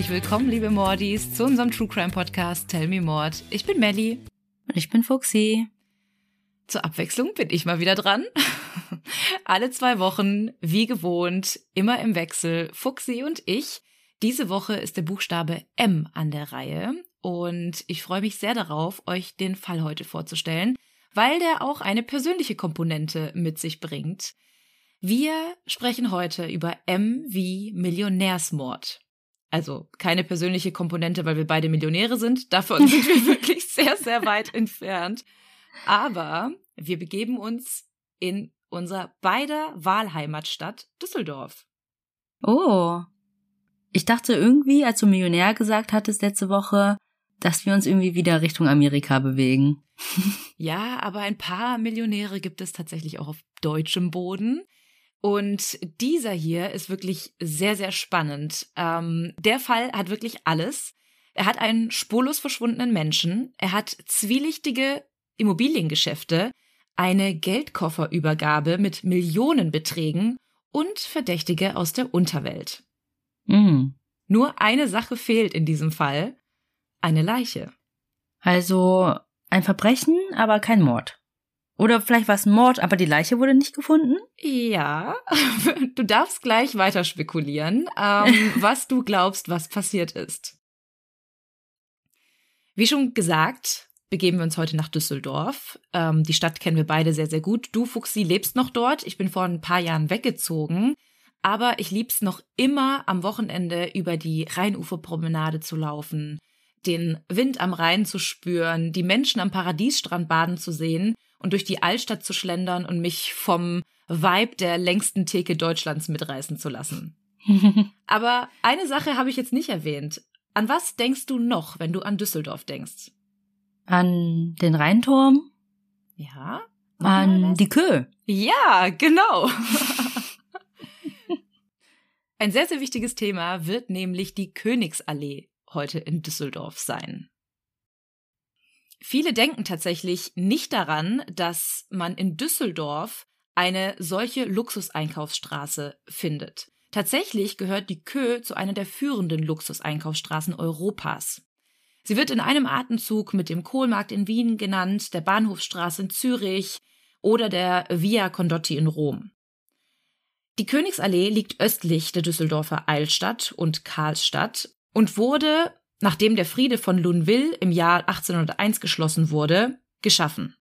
Herzlich willkommen, liebe Mordis, zu unserem True Crime Podcast Tell Me Mord. Ich bin Melly. Und ich bin Fuxi. Zur Abwechslung bin ich mal wieder dran. Alle zwei Wochen, wie gewohnt, immer im Wechsel, Fuxi und ich. Diese Woche ist der Buchstabe M an der Reihe und ich freue mich sehr darauf, euch den Fall heute vorzustellen, weil der auch eine persönliche Komponente mit sich bringt. Wir sprechen heute über M wie Millionärsmord. Also keine persönliche Komponente, weil wir beide Millionäre sind. Davon sind wir wirklich sehr, sehr weit entfernt. Aber wir begeben uns in unser beider Wahlheimatstadt Düsseldorf. Oh. Ich dachte irgendwie, als du Millionär gesagt hattest letzte Woche, dass wir uns irgendwie wieder Richtung Amerika bewegen. ja, aber ein paar Millionäre gibt es tatsächlich auch auf deutschem Boden. Und dieser hier ist wirklich sehr, sehr spannend. Ähm, der Fall hat wirklich alles. Er hat einen spurlos verschwundenen Menschen, er hat zwielichtige Immobiliengeschäfte, eine Geldkofferübergabe mit Millionenbeträgen und Verdächtige aus der Unterwelt. Mhm. Nur eine Sache fehlt in diesem Fall. Eine Leiche. Also ein Verbrechen, aber kein Mord. Oder vielleicht war es Mord, aber die Leiche wurde nicht gefunden? Ja, du darfst gleich weiter spekulieren, ähm, was du glaubst, was passiert ist. Wie schon gesagt, begeben wir uns heute nach Düsseldorf. Ähm, die Stadt kennen wir beide sehr, sehr gut. Du, Fuchsi, lebst noch dort. Ich bin vor ein paar Jahren weggezogen. Aber ich lieb's noch immer, am Wochenende über die Rheinuferpromenade zu laufen, den Wind am Rhein zu spüren, die Menschen am Paradiesstrand baden zu sehen und durch die Altstadt zu schlendern und mich vom Vibe der längsten Theke Deutschlands mitreißen zu lassen. Aber eine Sache habe ich jetzt nicht erwähnt. An was denkst du noch, wenn du an Düsseldorf denkst? An den Rheinturm? Ja. An die Kö. Ja, genau. Ein sehr, sehr wichtiges Thema wird nämlich die Königsallee heute in Düsseldorf sein. Viele denken tatsächlich nicht daran, dass man in Düsseldorf eine solche Luxuseinkaufsstraße findet. Tatsächlich gehört die Kö zu einer der führenden Luxuseinkaufsstraßen Europas. Sie wird in einem Atemzug mit dem Kohlmarkt in Wien genannt, der Bahnhofsstraße in Zürich oder der Via Condotti in Rom. Die Königsallee liegt östlich der Düsseldorfer Eilstadt und Karlstadt und wurde, nachdem der Friede von Luneville im Jahr 1801 geschlossen wurde, geschaffen.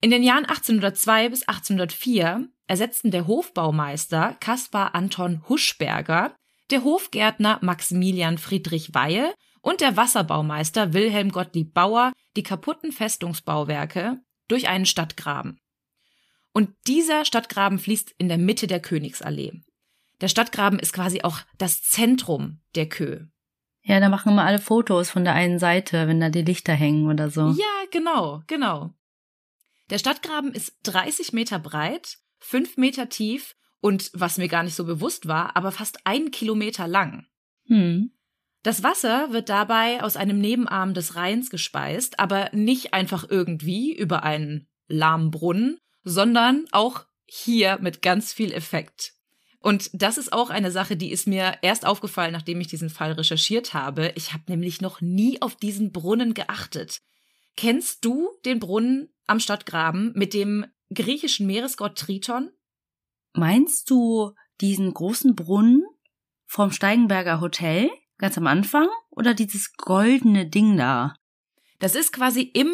In den Jahren 1802 bis 1804 ersetzten der Hofbaumeister Caspar Anton Huschberger, der Hofgärtner Maximilian Friedrich Weihe und der Wasserbaumeister Wilhelm Gottlieb Bauer die kaputten Festungsbauwerke durch einen Stadtgraben. Und dieser Stadtgraben fließt in der Mitte der Königsallee. Der Stadtgraben ist quasi auch das Zentrum der Kö. Ja, da machen immer alle Fotos von der einen Seite, wenn da die Lichter hängen oder so. Ja, genau, genau. Der Stadtgraben ist 30 Meter breit, 5 Meter tief und, was mir gar nicht so bewusst war, aber fast ein Kilometer lang. Hm. Das Wasser wird dabei aus einem Nebenarm des Rheins gespeist, aber nicht einfach irgendwie über einen lahmen Brunnen, sondern auch hier mit ganz viel Effekt. Und das ist auch eine Sache, die ist mir erst aufgefallen, nachdem ich diesen Fall recherchiert habe. Ich habe nämlich noch nie auf diesen Brunnen geachtet. Kennst du den Brunnen am Stadtgraben mit dem griechischen Meeresgott Triton? Meinst du diesen großen Brunnen vom Steigenberger Hotel ganz am Anfang oder dieses goldene Ding da? Das ist quasi im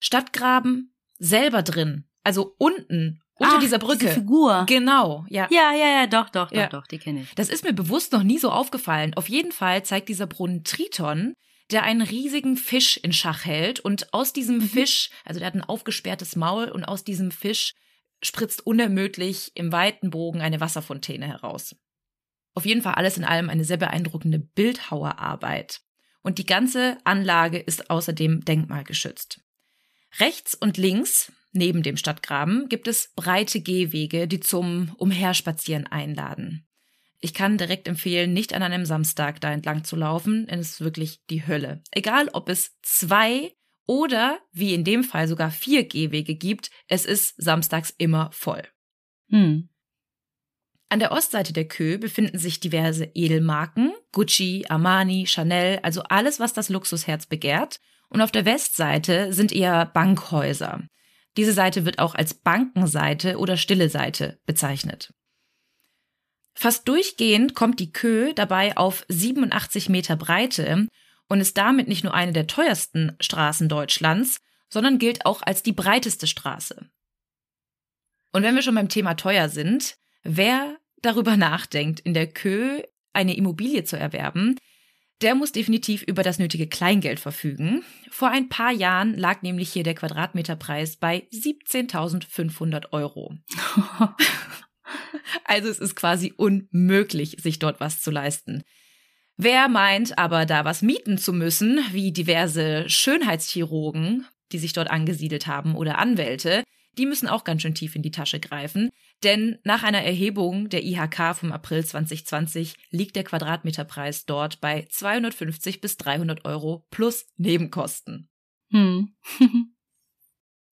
Stadtgraben selber drin. Also unten unter Ach, dieser Brücke. Diese Figur. Genau, ja. Ja, ja, ja, doch, doch, Ja. doch, doch, die kenne ich. Das ist mir bewusst noch nie so aufgefallen. Auf jeden Fall zeigt dieser Brunnen Triton, der einen riesigen Fisch in Schach hält und aus diesem Fisch, also der hat ein aufgesperrtes Maul und aus diesem Fisch spritzt unermüdlich im weiten Bogen eine Wasserfontäne heraus. Auf jeden Fall alles in allem eine sehr beeindruckende Bildhauerarbeit. Und die ganze Anlage ist außerdem denkmalgeschützt. Rechts und links, neben dem Stadtgraben, gibt es breite Gehwege, die zum Umherspazieren einladen. Ich kann direkt empfehlen, nicht an einem Samstag da entlang zu laufen, denn es ist wirklich die Hölle. Egal, ob es zwei oder, wie in dem Fall, sogar vier Gehwege gibt, es ist samstags immer voll. Hm. An der Ostseite der Kö befinden sich diverse Edelmarken, Gucci, Armani, Chanel, also alles, was das Luxusherz begehrt. Und auf der Westseite sind eher Bankhäuser. Diese Seite wird auch als Bankenseite oder stille Seite bezeichnet. Fast durchgehend kommt die Kö dabei auf 87 Meter Breite und ist damit nicht nur eine der teuersten Straßen Deutschlands, sondern gilt auch als die breiteste Straße. Und wenn wir schon beim Thema teuer sind, wer darüber nachdenkt, in der Kö eine Immobilie zu erwerben, der muss definitiv über das nötige Kleingeld verfügen. Vor ein paar Jahren lag nämlich hier der Quadratmeterpreis bei 17.500 Euro. also es ist quasi unmöglich, sich dort was zu leisten. Wer meint aber da was mieten zu müssen, wie diverse Schönheitschirurgen, die sich dort angesiedelt haben oder Anwälte, die müssen auch ganz schön tief in die Tasche greifen. Denn nach einer Erhebung der IHK vom April 2020 liegt der Quadratmeterpreis dort bei 250 bis 300 Euro plus Nebenkosten. Hm.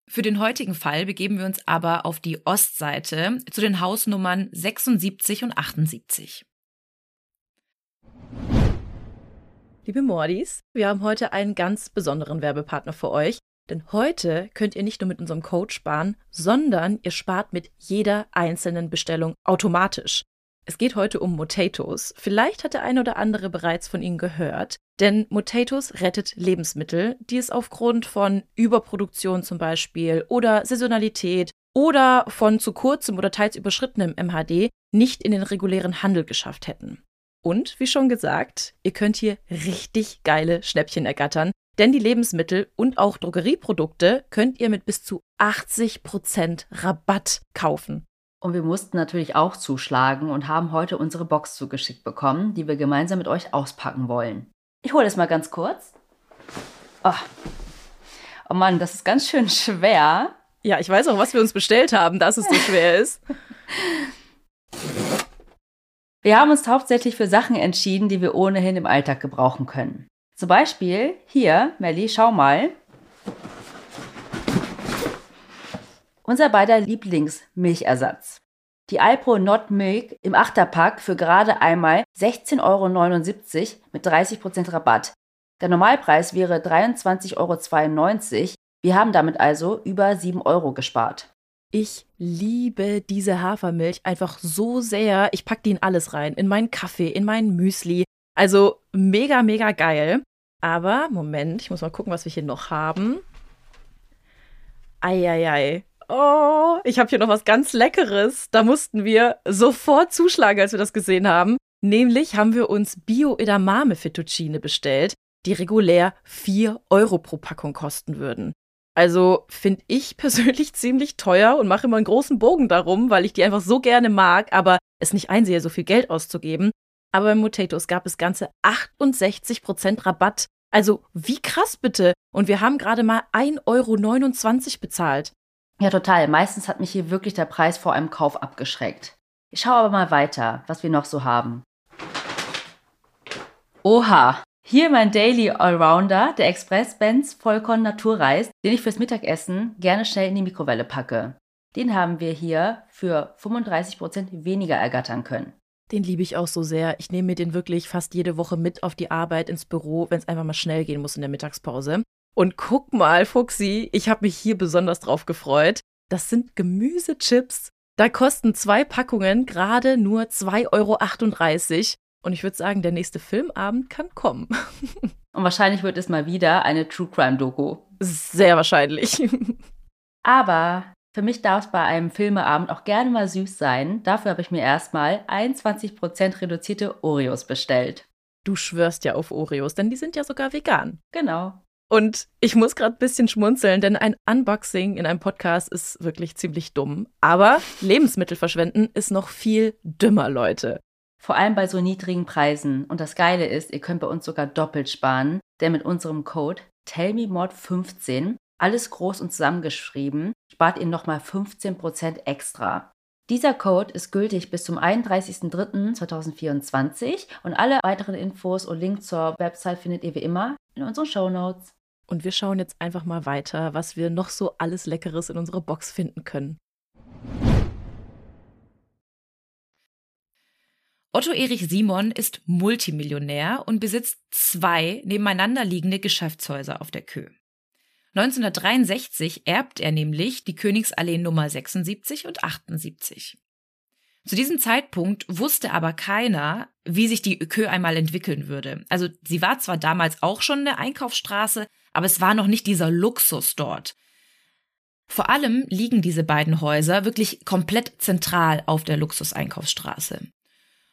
Für den heutigen Fall begeben wir uns aber auf die Ostseite zu den Hausnummern 76 und 78. Liebe Mordis, wir haben heute einen ganz besonderen Werbepartner für euch, denn heute könnt ihr nicht nur mit unserem Code sparen, sondern ihr spart mit jeder einzelnen Bestellung automatisch. Es geht heute um Motatos. Vielleicht hat der eine oder andere bereits von ihnen gehört, denn Motatos rettet Lebensmittel, die es aufgrund von Überproduktion zum Beispiel oder Saisonalität oder von zu kurzem oder teils überschrittenem MHD nicht in den regulären Handel geschafft hätten. Und wie schon gesagt, ihr könnt hier richtig geile Schnäppchen ergattern, denn die Lebensmittel und auch Drogerieprodukte könnt ihr mit bis zu 80% Rabatt kaufen. Und wir mussten natürlich auch zuschlagen und haben heute unsere Box zugeschickt bekommen, die wir gemeinsam mit euch auspacken wollen. Ich hole es mal ganz kurz. Oh. oh Mann, das ist ganz schön schwer. Ja, ich weiß auch, was wir uns bestellt haben, dass es so schwer ist. Wir haben uns hauptsächlich für Sachen entschieden, die wir ohnehin im Alltag gebrauchen können. Zum Beispiel hier, Melli, schau mal. Unser beider Lieblingsmilchersatz. Die Alpro Not Milk im Achterpack für gerade einmal 16,79 Euro mit 30% Rabatt. Der Normalpreis wäre 23,92 Euro. Wir haben damit also über 7 Euro gespart. Ich liebe diese Hafermilch einfach so sehr. Ich packe die in alles rein. In meinen Kaffee, in meinen Müsli. Also mega, mega geil. Aber, Moment, ich muss mal gucken, was wir hier noch haben. Eieiei. Oh, ich habe hier noch was ganz Leckeres. Da mussten wir sofort zuschlagen, als wir das gesehen haben. Nämlich haben wir uns Bio-Edamame Fettuccine bestellt, die regulär 4 Euro pro Packung kosten würden. Also finde ich persönlich ziemlich teuer und mache immer einen großen Bogen darum, weil ich die einfach so gerne mag, aber es nicht einsehe, so viel Geld auszugeben. Aber bei Motatos gab es ganze 68% Rabatt. Also wie krass bitte. Und wir haben gerade mal 1,29 Euro bezahlt. Ja, total. Meistens hat mich hier wirklich der Preis vor einem Kauf abgeschreckt. Ich schaue aber mal weiter, was wir noch so haben. Oha, hier mein Daily Allrounder, der Express Benz Vollkorn Naturreis, den ich fürs Mittagessen gerne schnell in die Mikrowelle packe. Den haben wir hier für 35% weniger ergattern können. Den liebe ich auch so sehr. Ich nehme mir den wirklich fast jede Woche mit auf die Arbeit ins Büro, wenn es einfach mal schnell gehen muss in der Mittagspause. Und guck mal, Fuxi, ich habe mich hier besonders drauf gefreut. Das sind Gemüsechips. Da kosten zwei Packungen gerade nur 2,38 Euro. Und ich würde sagen, der nächste Filmabend kann kommen. Und wahrscheinlich wird es mal wieder eine True Crime Doku. Sehr wahrscheinlich. Aber für mich darf es bei einem Filmeabend auch gerne mal süß sein. Dafür habe ich mir erstmal 21% reduzierte Oreos bestellt. Du schwörst ja auf Oreos, denn die sind ja sogar vegan. Genau. Und ich muss gerade ein bisschen schmunzeln, denn ein Unboxing in einem Podcast ist wirklich ziemlich dumm. Aber Lebensmittel verschwenden ist noch viel dümmer, Leute. Vor allem bei so niedrigen Preisen. Und das Geile ist, ihr könnt bei uns sogar doppelt sparen, denn mit unserem Code TellMeMod15 alles groß und zusammengeschrieben, spart ihr nochmal 15% extra. Dieser Code ist gültig bis zum 31.03.2024 und alle weiteren Infos und Links zur Website findet ihr wie immer in unseren Show Notes. Und wir schauen jetzt einfach mal weiter, was wir noch so alles Leckeres in unserer Box finden können. Otto Erich Simon ist Multimillionär und besitzt zwei nebeneinander liegende Geschäftshäuser auf der Kö. 1963 erbt er nämlich die Königsallee Nummer 76 und 78. Zu diesem Zeitpunkt wusste aber keiner, wie sich die Kö einmal entwickeln würde. Also sie war zwar damals auch schon eine Einkaufsstraße, aber es war noch nicht dieser Luxus dort. Vor allem liegen diese beiden Häuser wirklich komplett zentral auf der Luxuseinkaufsstraße.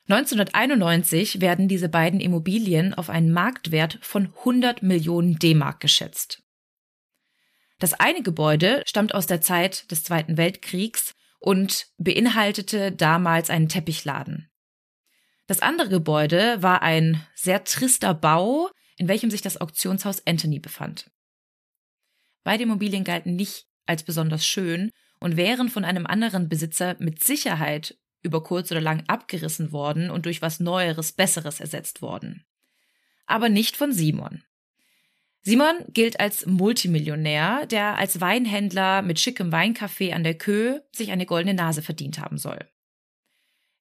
1991 werden diese beiden Immobilien auf einen Marktwert von 100 Millionen D-Mark geschätzt. Das eine Gebäude stammt aus der Zeit des Zweiten Weltkriegs und beinhaltete damals einen Teppichladen. Das andere Gebäude war ein sehr trister Bau, in welchem sich das Auktionshaus Anthony befand. Beide Immobilien galten nicht als besonders schön und wären von einem anderen Besitzer mit Sicherheit über kurz oder lang abgerissen worden und durch was Neueres, Besseres ersetzt worden. Aber nicht von Simon. Simon gilt als Multimillionär, der als Weinhändler mit schickem Weincafé an der Kö sich eine goldene Nase verdient haben soll.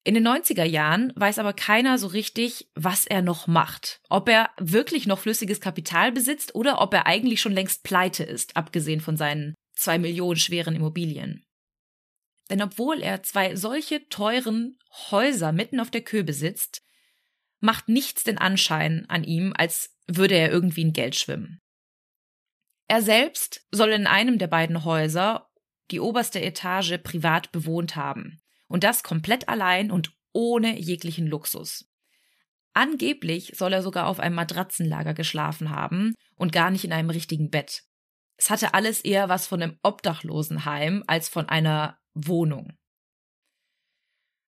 In den 90er Jahren weiß aber keiner so richtig, was er noch macht. Ob er wirklich noch flüssiges Kapital besitzt oder ob er eigentlich schon längst pleite ist, abgesehen von seinen zwei Millionen schweren Immobilien. Denn obwohl er zwei solche teuren Häuser mitten auf der Kö besitzt, macht nichts den Anschein an ihm, als würde er irgendwie in Geld schwimmen. Er selbst soll in einem der beiden Häuser die oberste Etage privat bewohnt haben. Und das komplett allein und ohne jeglichen Luxus. Angeblich soll er sogar auf einem Matratzenlager geschlafen haben und gar nicht in einem richtigen Bett. Es hatte alles eher was von einem Obdachlosenheim als von einer Wohnung.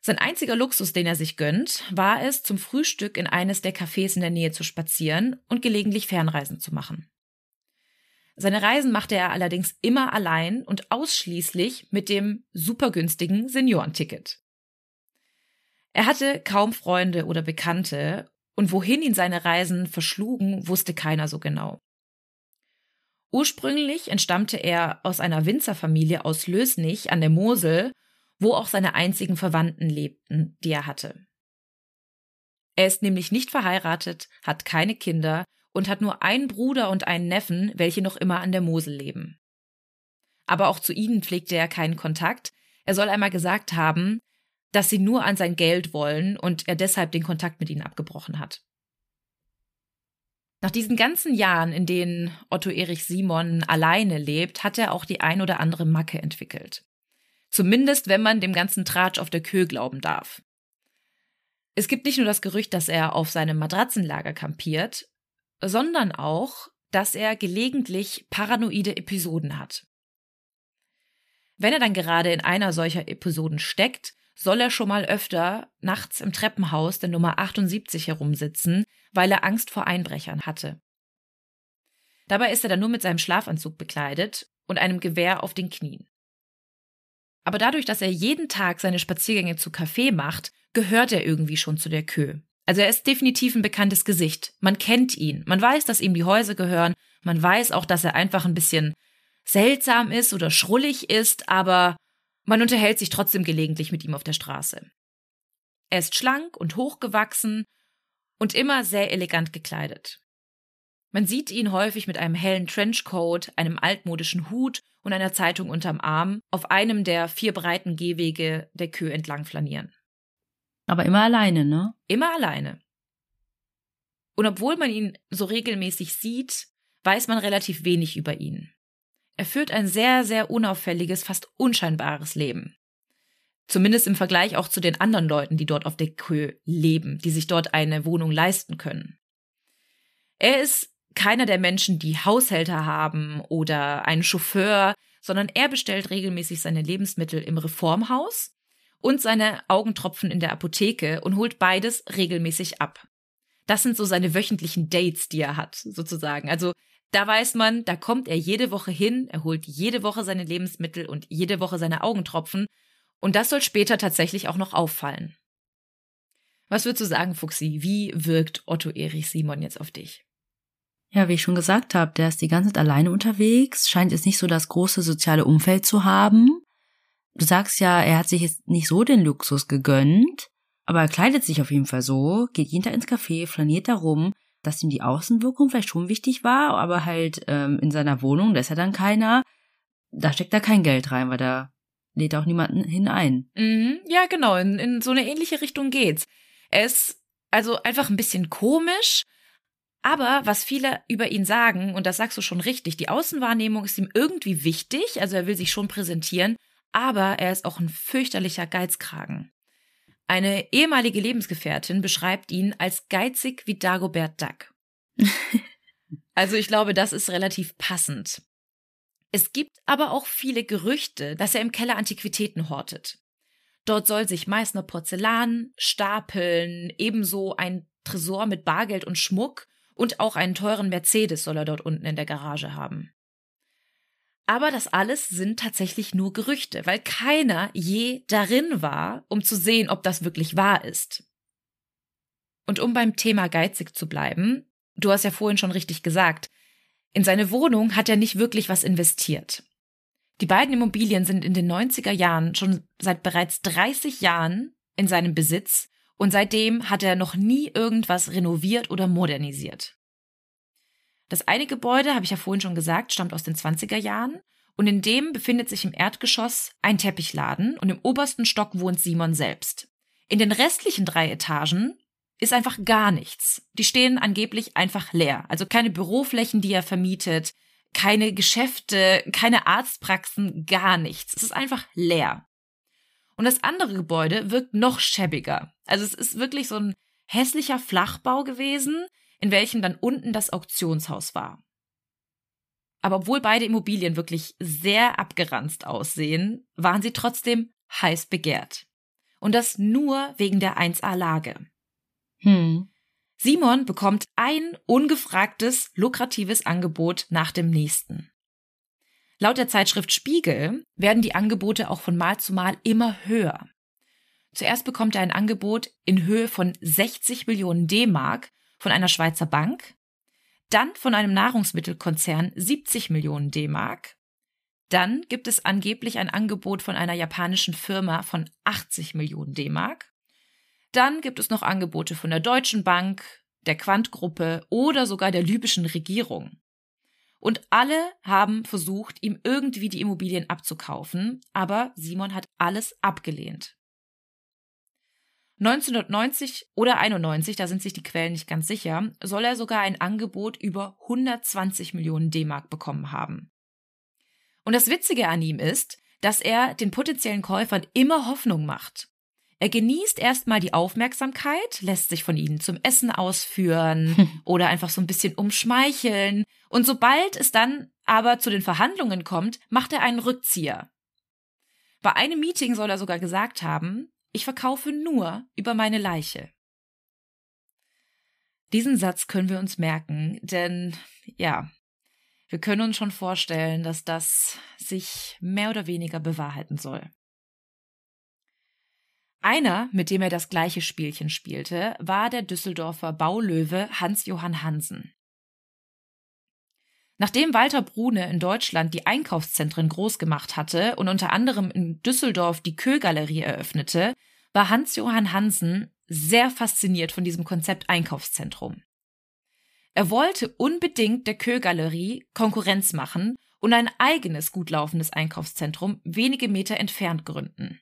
Sein einziger Luxus, den er sich gönnt, war es, zum Frühstück in eines der Cafés in der Nähe zu spazieren und gelegentlich Fernreisen zu machen. Seine Reisen machte er allerdings immer allein und ausschließlich mit dem supergünstigen Seniorenticket. Er hatte kaum Freunde oder Bekannte und wohin ihn seine Reisen verschlugen, wusste keiner so genau. Ursprünglich entstammte er aus einer Winzerfamilie aus Lösnich an der Mosel wo auch seine einzigen Verwandten lebten, die er hatte. Er ist nämlich nicht verheiratet, hat keine Kinder und hat nur einen Bruder und einen Neffen, welche noch immer an der Mosel leben. Aber auch zu ihnen pflegte er keinen Kontakt. Er soll einmal gesagt haben, dass sie nur an sein Geld wollen und er deshalb den Kontakt mit ihnen abgebrochen hat. Nach diesen ganzen Jahren, in denen Otto Erich Simon alleine lebt, hat er auch die ein oder andere Macke entwickelt. Zumindest, wenn man dem ganzen Tratsch auf der Kö glauben darf. Es gibt nicht nur das Gerücht, dass er auf seinem Matratzenlager kampiert, sondern auch, dass er gelegentlich paranoide Episoden hat. Wenn er dann gerade in einer solcher Episoden steckt, soll er schon mal öfter nachts im Treppenhaus der Nummer 78 herumsitzen, weil er Angst vor Einbrechern hatte. Dabei ist er dann nur mit seinem Schlafanzug bekleidet und einem Gewehr auf den Knien. Aber dadurch, dass er jeden Tag seine Spaziergänge zu Café macht, gehört er irgendwie schon zu der Kö. Also er ist definitiv ein bekanntes Gesicht. Man kennt ihn. Man weiß, dass ihm die Häuser gehören. Man weiß auch, dass er einfach ein bisschen seltsam ist oder schrullig ist, aber man unterhält sich trotzdem gelegentlich mit ihm auf der Straße. Er ist schlank und hochgewachsen und immer sehr elegant gekleidet. Man sieht ihn häufig mit einem hellen Trenchcoat, einem altmodischen Hut und einer Zeitung unterm Arm auf einem der vier breiten Gehwege der Kö entlang flanieren. Aber immer alleine, ne? Immer alleine. Und obwohl man ihn so regelmäßig sieht, weiß man relativ wenig über ihn. Er führt ein sehr, sehr unauffälliges, fast unscheinbares Leben. Zumindest im Vergleich auch zu den anderen Leuten, die dort auf der Kö leben, die sich dort eine Wohnung leisten können. Er ist keiner der Menschen, die Haushälter haben oder einen Chauffeur, sondern er bestellt regelmäßig seine Lebensmittel im Reformhaus und seine Augentropfen in der Apotheke und holt beides regelmäßig ab. Das sind so seine wöchentlichen Dates, die er hat, sozusagen. Also da weiß man, da kommt er jede Woche hin, er holt jede Woche seine Lebensmittel und jede Woche seine Augentropfen. Und das soll später tatsächlich auch noch auffallen. Was würdest du sagen, Fuxi? Wie wirkt Otto Erich Simon jetzt auf dich? Ja, wie ich schon gesagt habe, der ist die ganze Zeit alleine unterwegs, scheint jetzt nicht so das große soziale Umfeld zu haben. Du sagst ja, er hat sich jetzt nicht so den Luxus gegönnt, Aber er kleidet sich auf jeden Fall so, geht jeden Tag ins Café, flaniert da rum, dass ihm die Außenwirkung vielleicht schon wichtig war, aber halt ähm, in seiner Wohnung, da ist ja dann keiner, da steckt er kein Geld rein, weil da lädt auch niemanden hinein. Mhm, ja, genau, in, in so eine ähnliche Richtung geht's. Ist also einfach ein bisschen komisch, aber was viele über ihn sagen, und das sagst du schon richtig, die Außenwahrnehmung ist ihm irgendwie wichtig, also er will sich schon präsentieren, aber er ist auch ein fürchterlicher Geizkragen. Eine ehemalige Lebensgefährtin beschreibt ihn als geizig wie Dagobert Duck. also ich glaube, das ist relativ passend. Es gibt aber auch viele Gerüchte, dass er im Keller Antiquitäten hortet. Dort soll sich Meißner Porzellan stapeln, ebenso ein Tresor mit Bargeld und Schmuck und auch einen teuren Mercedes soll er dort unten in der Garage haben. Aber das alles sind tatsächlich nur Gerüchte, weil keiner je darin war, um zu sehen, ob das wirklich wahr ist. Und um beim Thema geizig zu bleiben, du hast ja vorhin schon richtig gesagt, in seine Wohnung hat er nicht wirklich was investiert. Die beiden Immobilien sind in den 90er Jahren schon seit bereits 30 Jahren in seinem Besitz und seitdem hat er noch nie irgendwas renoviert oder modernisiert. Das eine Gebäude, habe ich ja vorhin schon gesagt, stammt aus den 20er Jahren und in dem befindet sich im Erdgeschoss ein Teppichladen und im obersten Stock wohnt Simon selbst. In den restlichen drei Etagen ist einfach gar nichts. Die stehen angeblich einfach leer. Also keine Büroflächen, die er vermietet, keine Geschäfte, keine Arztpraxen, gar nichts. Es ist einfach leer. Und das andere Gebäude wirkt noch schäbiger. Also es ist wirklich so ein hässlicher Flachbau gewesen, in welchem dann unten das Auktionshaus war. Aber obwohl beide Immobilien wirklich sehr abgeranzt aussehen, waren sie trotzdem heiß begehrt. Und das nur wegen der 1A-Lage. Hm. Simon bekommt ein ungefragtes, lukratives Angebot nach dem nächsten. Laut der Zeitschrift Spiegel werden die Angebote auch von Mal zu Mal immer höher. Zuerst bekommt er ein Angebot in Höhe von 60 Millionen D-Mark von einer Schweizer Bank, dann von einem Nahrungsmittelkonzern 70 Millionen D-Mark, dann gibt es angeblich ein Angebot von einer japanischen Firma von 80 Millionen D-Mark dann gibt es noch Angebote von der Deutschen Bank, der Quant-Gruppe oder sogar der libyschen Regierung. Und alle haben versucht, ihm irgendwie die Immobilien abzukaufen, aber Simon hat alles abgelehnt. 1990 oder 91, da sind sich die Quellen nicht ganz sicher, soll er sogar ein Angebot über 120 Millionen D-Mark bekommen haben. Und das Witzige an ihm ist, dass er den potenziellen Käufern immer Hoffnung macht. Er genießt erstmal die Aufmerksamkeit, lässt sich von ihnen zum Essen ausführen hm. oder einfach so ein bisschen umschmeicheln. Und sobald es dann aber zu den Verhandlungen kommt, macht er einen Rückzieher. Bei einem Meeting soll er sogar gesagt haben, ich verkaufe nur über meine Leiche. Diesen Satz können wir uns merken, denn ja, wir können uns schon vorstellen, dass das sich mehr oder weniger bewahrheiten soll. Einer, mit dem er das gleiche Spielchen spielte, war der Düsseldorfer Baulöwe Hans-Johann Hansen. Nachdem Walter Brune in Deutschland die Einkaufszentren groß gemacht hatte und unter anderem in Düsseldorf die Köhlgalerie eröffnete, war Hans-Johann Hansen sehr fasziniert von diesem Konzept Einkaufszentrum. Er wollte unbedingt der Köhlgalerie Konkurrenz machen und ein eigenes gut laufendes Einkaufszentrum wenige Meter entfernt gründen.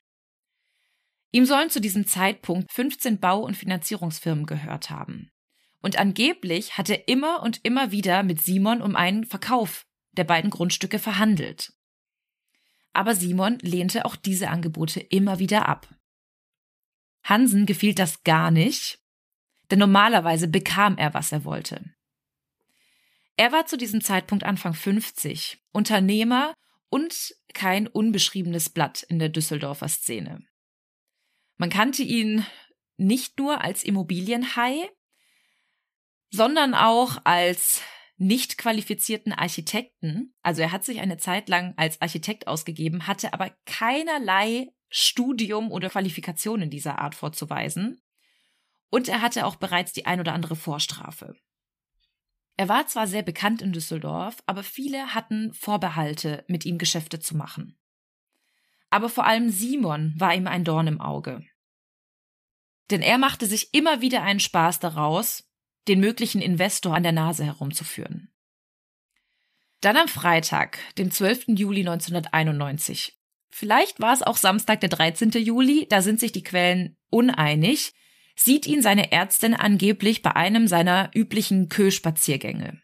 Ihm sollen zu diesem Zeitpunkt 15 Bau- und Finanzierungsfirmen gehört haben. Und angeblich hat er immer und immer wieder mit Simon um einen Verkauf der beiden Grundstücke verhandelt. Aber Simon lehnte auch diese Angebote immer wieder ab. Hansen gefiel das gar nicht, denn normalerweise bekam er, was er wollte. Er war zu diesem Zeitpunkt Anfang 50, Unternehmer und kein unbeschriebenes Blatt in der Düsseldorfer Szene. Man kannte ihn nicht nur als Immobilienhai, sondern auch als nicht qualifizierten Architekten. Also er hat sich eine Zeit lang als Architekt ausgegeben, hatte aber keinerlei Studium oder Qualifikation dieser Art vorzuweisen. Und er hatte auch bereits die ein oder andere Vorstrafe. Er war zwar sehr bekannt in Düsseldorf, aber viele hatten Vorbehalte, mit ihm Geschäfte zu machen. Aber vor allem Simon war ihm ein Dorn im Auge. Denn er machte sich immer wieder einen Spaß daraus, den möglichen Investor an der Nase herumzuführen. Dann am Freitag, dem 12. Juli 1991. Vielleicht war es auch Samstag, der 13. Juli, da sind sich die Quellen uneinig, sieht ihn seine Ärztin angeblich bei einem seiner üblichen Kö-Spaziergänge.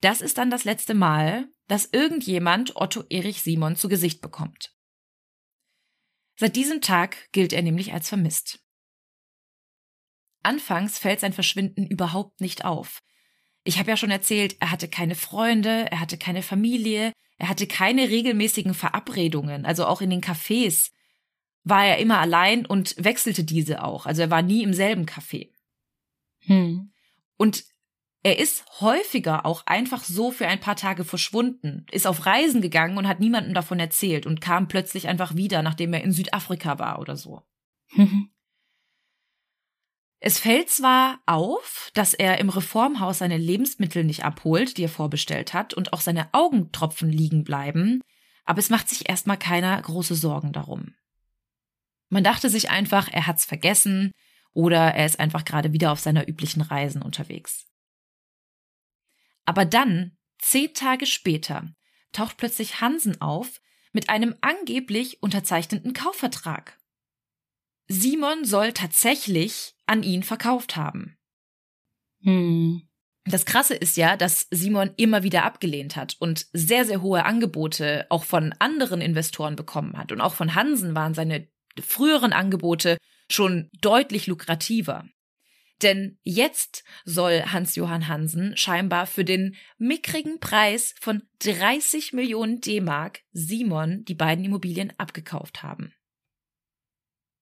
Das ist dann das letzte Mal, dass irgendjemand Otto Erich Simon zu Gesicht bekommt. Seit diesem Tag gilt er nämlich als vermisst. Anfangs fällt sein Verschwinden überhaupt nicht auf. Ich habe ja schon erzählt, er hatte keine Freunde, er hatte keine Familie, er hatte keine regelmäßigen Verabredungen, also auch in den Cafés war er immer allein und wechselte diese auch. Also er war nie im selben Café. Hm. Und er ist häufiger auch einfach so für ein paar Tage verschwunden, ist auf Reisen gegangen und hat niemandem davon erzählt und kam plötzlich einfach wieder, nachdem er in Südafrika war oder so. Mhm. Es fällt zwar auf, dass er im Reformhaus seine Lebensmittel nicht abholt, die er vorbestellt hat, und auch seine Augentropfen liegen bleiben, aber es macht sich erstmal keiner große Sorgen darum. Man dachte sich einfach, er hat's vergessen oder er ist einfach gerade wieder auf seiner üblichen Reisen unterwegs. Aber dann, zehn Tage später, taucht plötzlich Hansen auf mit einem angeblich unterzeichneten Kaufvertrag. Simon soll tatsächlich an ihn verkauft haben. Hm. Das Krasse ist ja, dass Simon immer wieder abgelehnt hat und sehr, sehr hohe Angebote auch von anderen Investoren bekommen hat. Und auch von Hansen waren seine früheren Angebote schon deutlich lukrativer. Denn jetzt soll Hans-Johann Hansen scheinbar für den mickrigen Preis von 30 Millionen D-Mark Simon die beiden Immobilien abgekauft haben.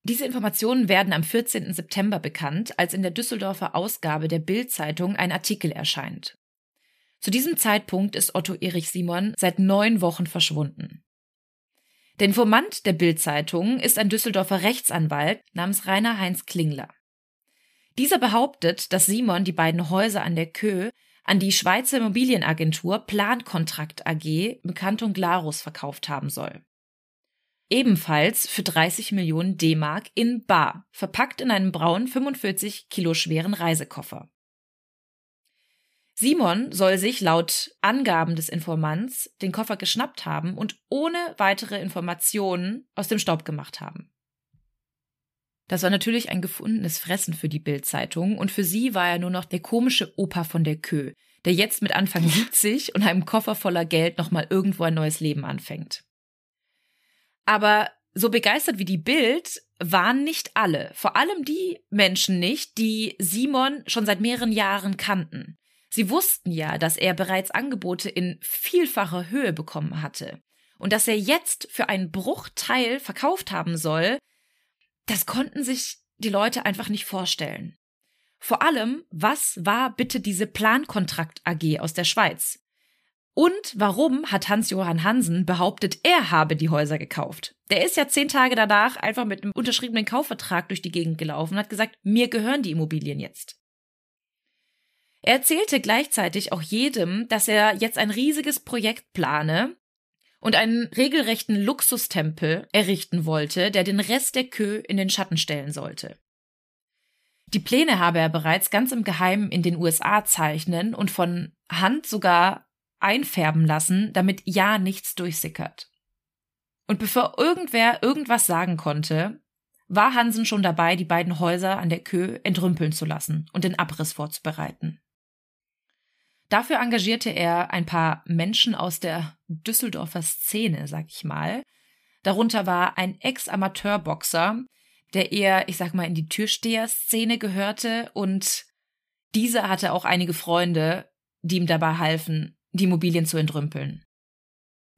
Diese Informationen werden am 14. September bekannt, als in der Düsseldorfer Ausgabe der Bild-Zeitung ein Artikel erscheint. Zu diesem Zeitpunkt ist Otto Erich Simon seit neun Wochen verschwunden. Der Informant der Bild-Zeitung ist ein Düsseldorfer Rechtsanwalt namens Rainer Heinz Klingler. Dieser behauptet, dass Simon die beiden Häuser an der Kö an die Schweizer Immobilienagentur Plankontrakt AG im Kanton Glarus verkauft haben soll ebenfalls für 30 Millionen D-Mark in Bar, verpackt in einem braunen 45 Kilo schweren Reisekoffer. Simon soll sich laut Angaben des Informants den Koffer geschnappt haben und ohne weitere Informationen aus dem Staub gemacht haben. Das war natürlich ein gefundenes Fressen für die Bildzeitung und für sie war er nur noch der komische Opa von der Kö, der jetzt mit Anfang 70 und einem Koffer voller Geld nochmal irgendwo ein neues Leben anfängt. Aber so begeistert wie die Bild waren nicht alle. Vor allem die Menschen nicht, die Simon schon seit mehreren Jahren kannten. Sie wussten ja, dass er bereits Angebote in vielfacher Höhe bekommen hatte. Und dass er jetzt für einen Bruchteil verkauft haben soll, das konnten sich die Leute einfach nicht vorstellen. Vor allem, was war bitte diese Plankontrakt AG aus der Schweiz? Und warum hat Hans-Johann Hansen behauptet, er habe die Häuser gekauft? Der ist ja zehn Tage danach einfach mit einem unterschriebenen Kaufvertrag durch die Gegend gelaufen und hat gesagt, mir gehören die Immobilien jetzt. Er erzählte gleichzeitig auch jedem, dass er jetzt ein riesiges Projekt plane und einen regelrechten Luxustempel errichten wollte, der den Rest der Kö in den Schatten stellen sollte. Die Pläne habe er bereits ganz im Geheimen in den USA zeichnen und von Hand sogar einfärben lassen, damit ja nichts durchsickert. Und bevor irgendwer irgendwas sagen konnte, war Hansen schon dabei, die beiden Häuser an der Kö entrümpeln zu lassen und den Abriss vorzubereiten. Dafür engagierte er ein paar Menschen aus der Düsseldorfer Szene, sag ich mal. Darunter war ein Ex-Amateurboxer, der eher, ich sag mal, in die Türsteher-Szene gehörte und dieser hatte auch einige Freunde, die ihm dabei halfen, die Immobilien zu entrümpeln.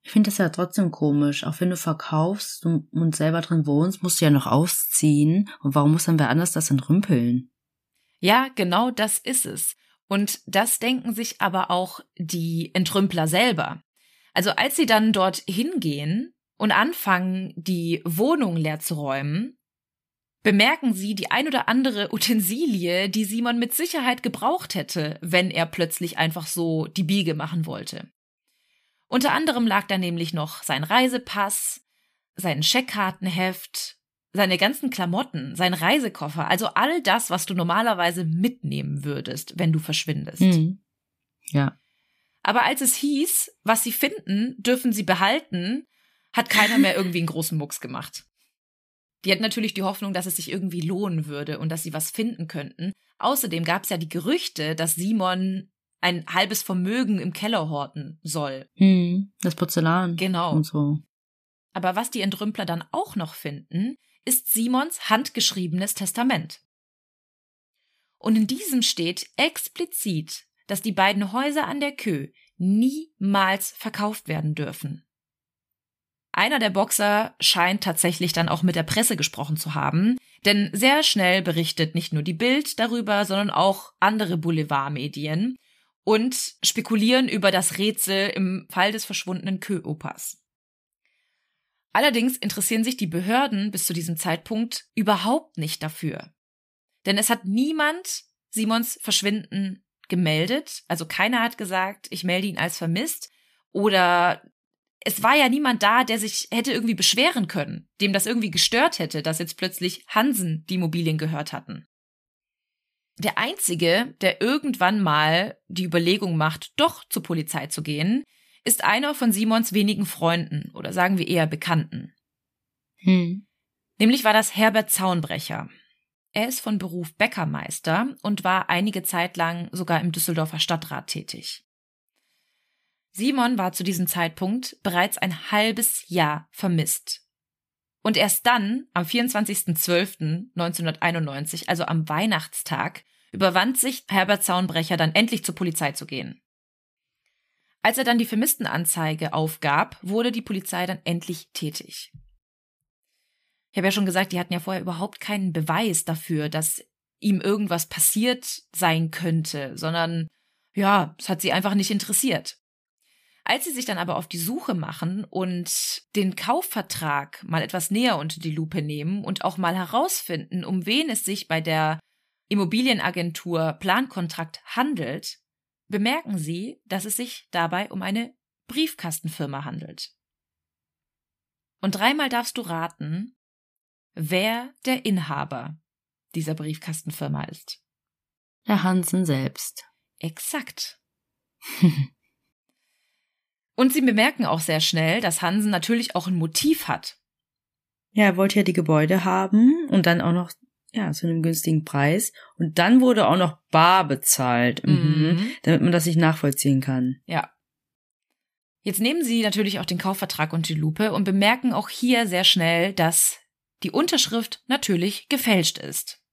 Ich finde das ja trotzdem komisch. Auch wenn du verkaufst und selber drin wohnst, musst du ja noch ausziehen. Und warum muss dann wer anders das entrümpeln? Ja, genau das ist es. Und das denken sich aber auch die Entrümpler selber. Also als sie dann dort hingehen und anfangen, die Wohnung leer zu räumen, bemerken sie die ein oder andere Utensilie, die Simon mit Sicherheit gebraucht hätte, wenn er plötzlich einfach so die Biege machen wollte. Unter anderem lag da nämlich noch sein Reisepass, sein Scheckkartenheft, seine ganzen Klamotten, sein Reisekoffer, also all das, was du normalerweise mitnehmen würdest, wenn du verschwindest. Mhm. Ja. Aber als es hieß, was sie finden, dürfen sie behalten, hat keiner mehr irgendwie einen großen Mucks gemacht. Die hatten natürlich die Hoffnung, dass es sich irgendwie lohnen würde und dass sie was finden könnten. Außerdem gab es ja die Gerüchte, dass Simon ein halbes Vermögen im Keller horten soll. Mhm. Das Porzellan. Genau. Und so. Aber was die Entrümpler dann auch noch finden, ist Simons handgeschriebenes Testament. Und in diesem steht explizit, dass die beiden Häuser an der Kö niemals verkauft werden dürfen. Einer der Boxer scheint tatsächlich dann auch mit der Presse gesprochen zu haben, denn sehr schnell berichtet nicht nur die Bild darüber, sondern auch andere Boulevardmedien und spekulieren über das Rätsel im Fall des verschwundenen Kö-Opas. Allerdings interessieren sich die Behörden bis zu diesem Zeitpunkt überhaupt nicht dafür. Denn es hat niemand Simons Verschwinden gemeldet. Also keiner hat gesagt, ich melde ihn als vermisst. Oder es war ja niemand da, der sich hätte irgendwie beschweren können, dem das irgendwie gestört hätte, dass jetzt plötzlich Hansen die Immobilien gehört hatten. Der einzige, der irgendwann mal die Überlegung macht, doch zur Polizei zu gehen, ist einer von Simons wenigen Freunden oder sagen wir eher Bekannten. Hm. Nämlich war das Herbert Zaunbrecher. Er ist von Beruf Bäckermeister und war einige Zeit lang sogar im Düsseldorfer Stadtrat tätig. Simon war zu diesem Zeitpunkt bereits ein halbes Jahr vermisst. Und erst dann, am 24.12.1991, also am Weihnachtstag, überwand sich Herbert Zaunbrecher dann endlich zur Polizei zu gehen. Als er dann die Vermisstenanzeige aufgab, wurde die Polizei dann endlich tätig. Ich habe ja schon gesagt, die hatten ja vorher überhaupt keinen Beweis dafür, dass ihm irgendwas passiert sein könnte, sondern ja, es hat sie einfach nicht interessiert. Als sie sich dann aber auf die Suche machen und den Kaufvertrag mal etwas näher unter die Lupe nehmen und auch mal herausfinden, um wen es sich bei der Immobilienagentur Plankontrakt handelt, bemerken Sie, dass es sich dabei um eine Briefkastenfirma handelt. Und dreimal darfst du raten, wer der Inhaber dieser Briefkastenfirma ist. Der Hansen selbst. Exakt. Und sie bemerken auch sehr schnell, dass Hansen natürlich auch ein Motiv hat. Ja, er wollte ja die Gebäude haben und dann auch noch ja, zu einem günstigen Preis. Und dann wurde auch noch bar bezahlt, mhm. Mhm. damit man das nicht nachvollziehen kann. Ja. Jetzt nehmen sie natürlich auch den Kaufvertrag unter die Lupe und bemerken auch hier sehr schnell, dass die Unterschrift natürlich gefälscht ist.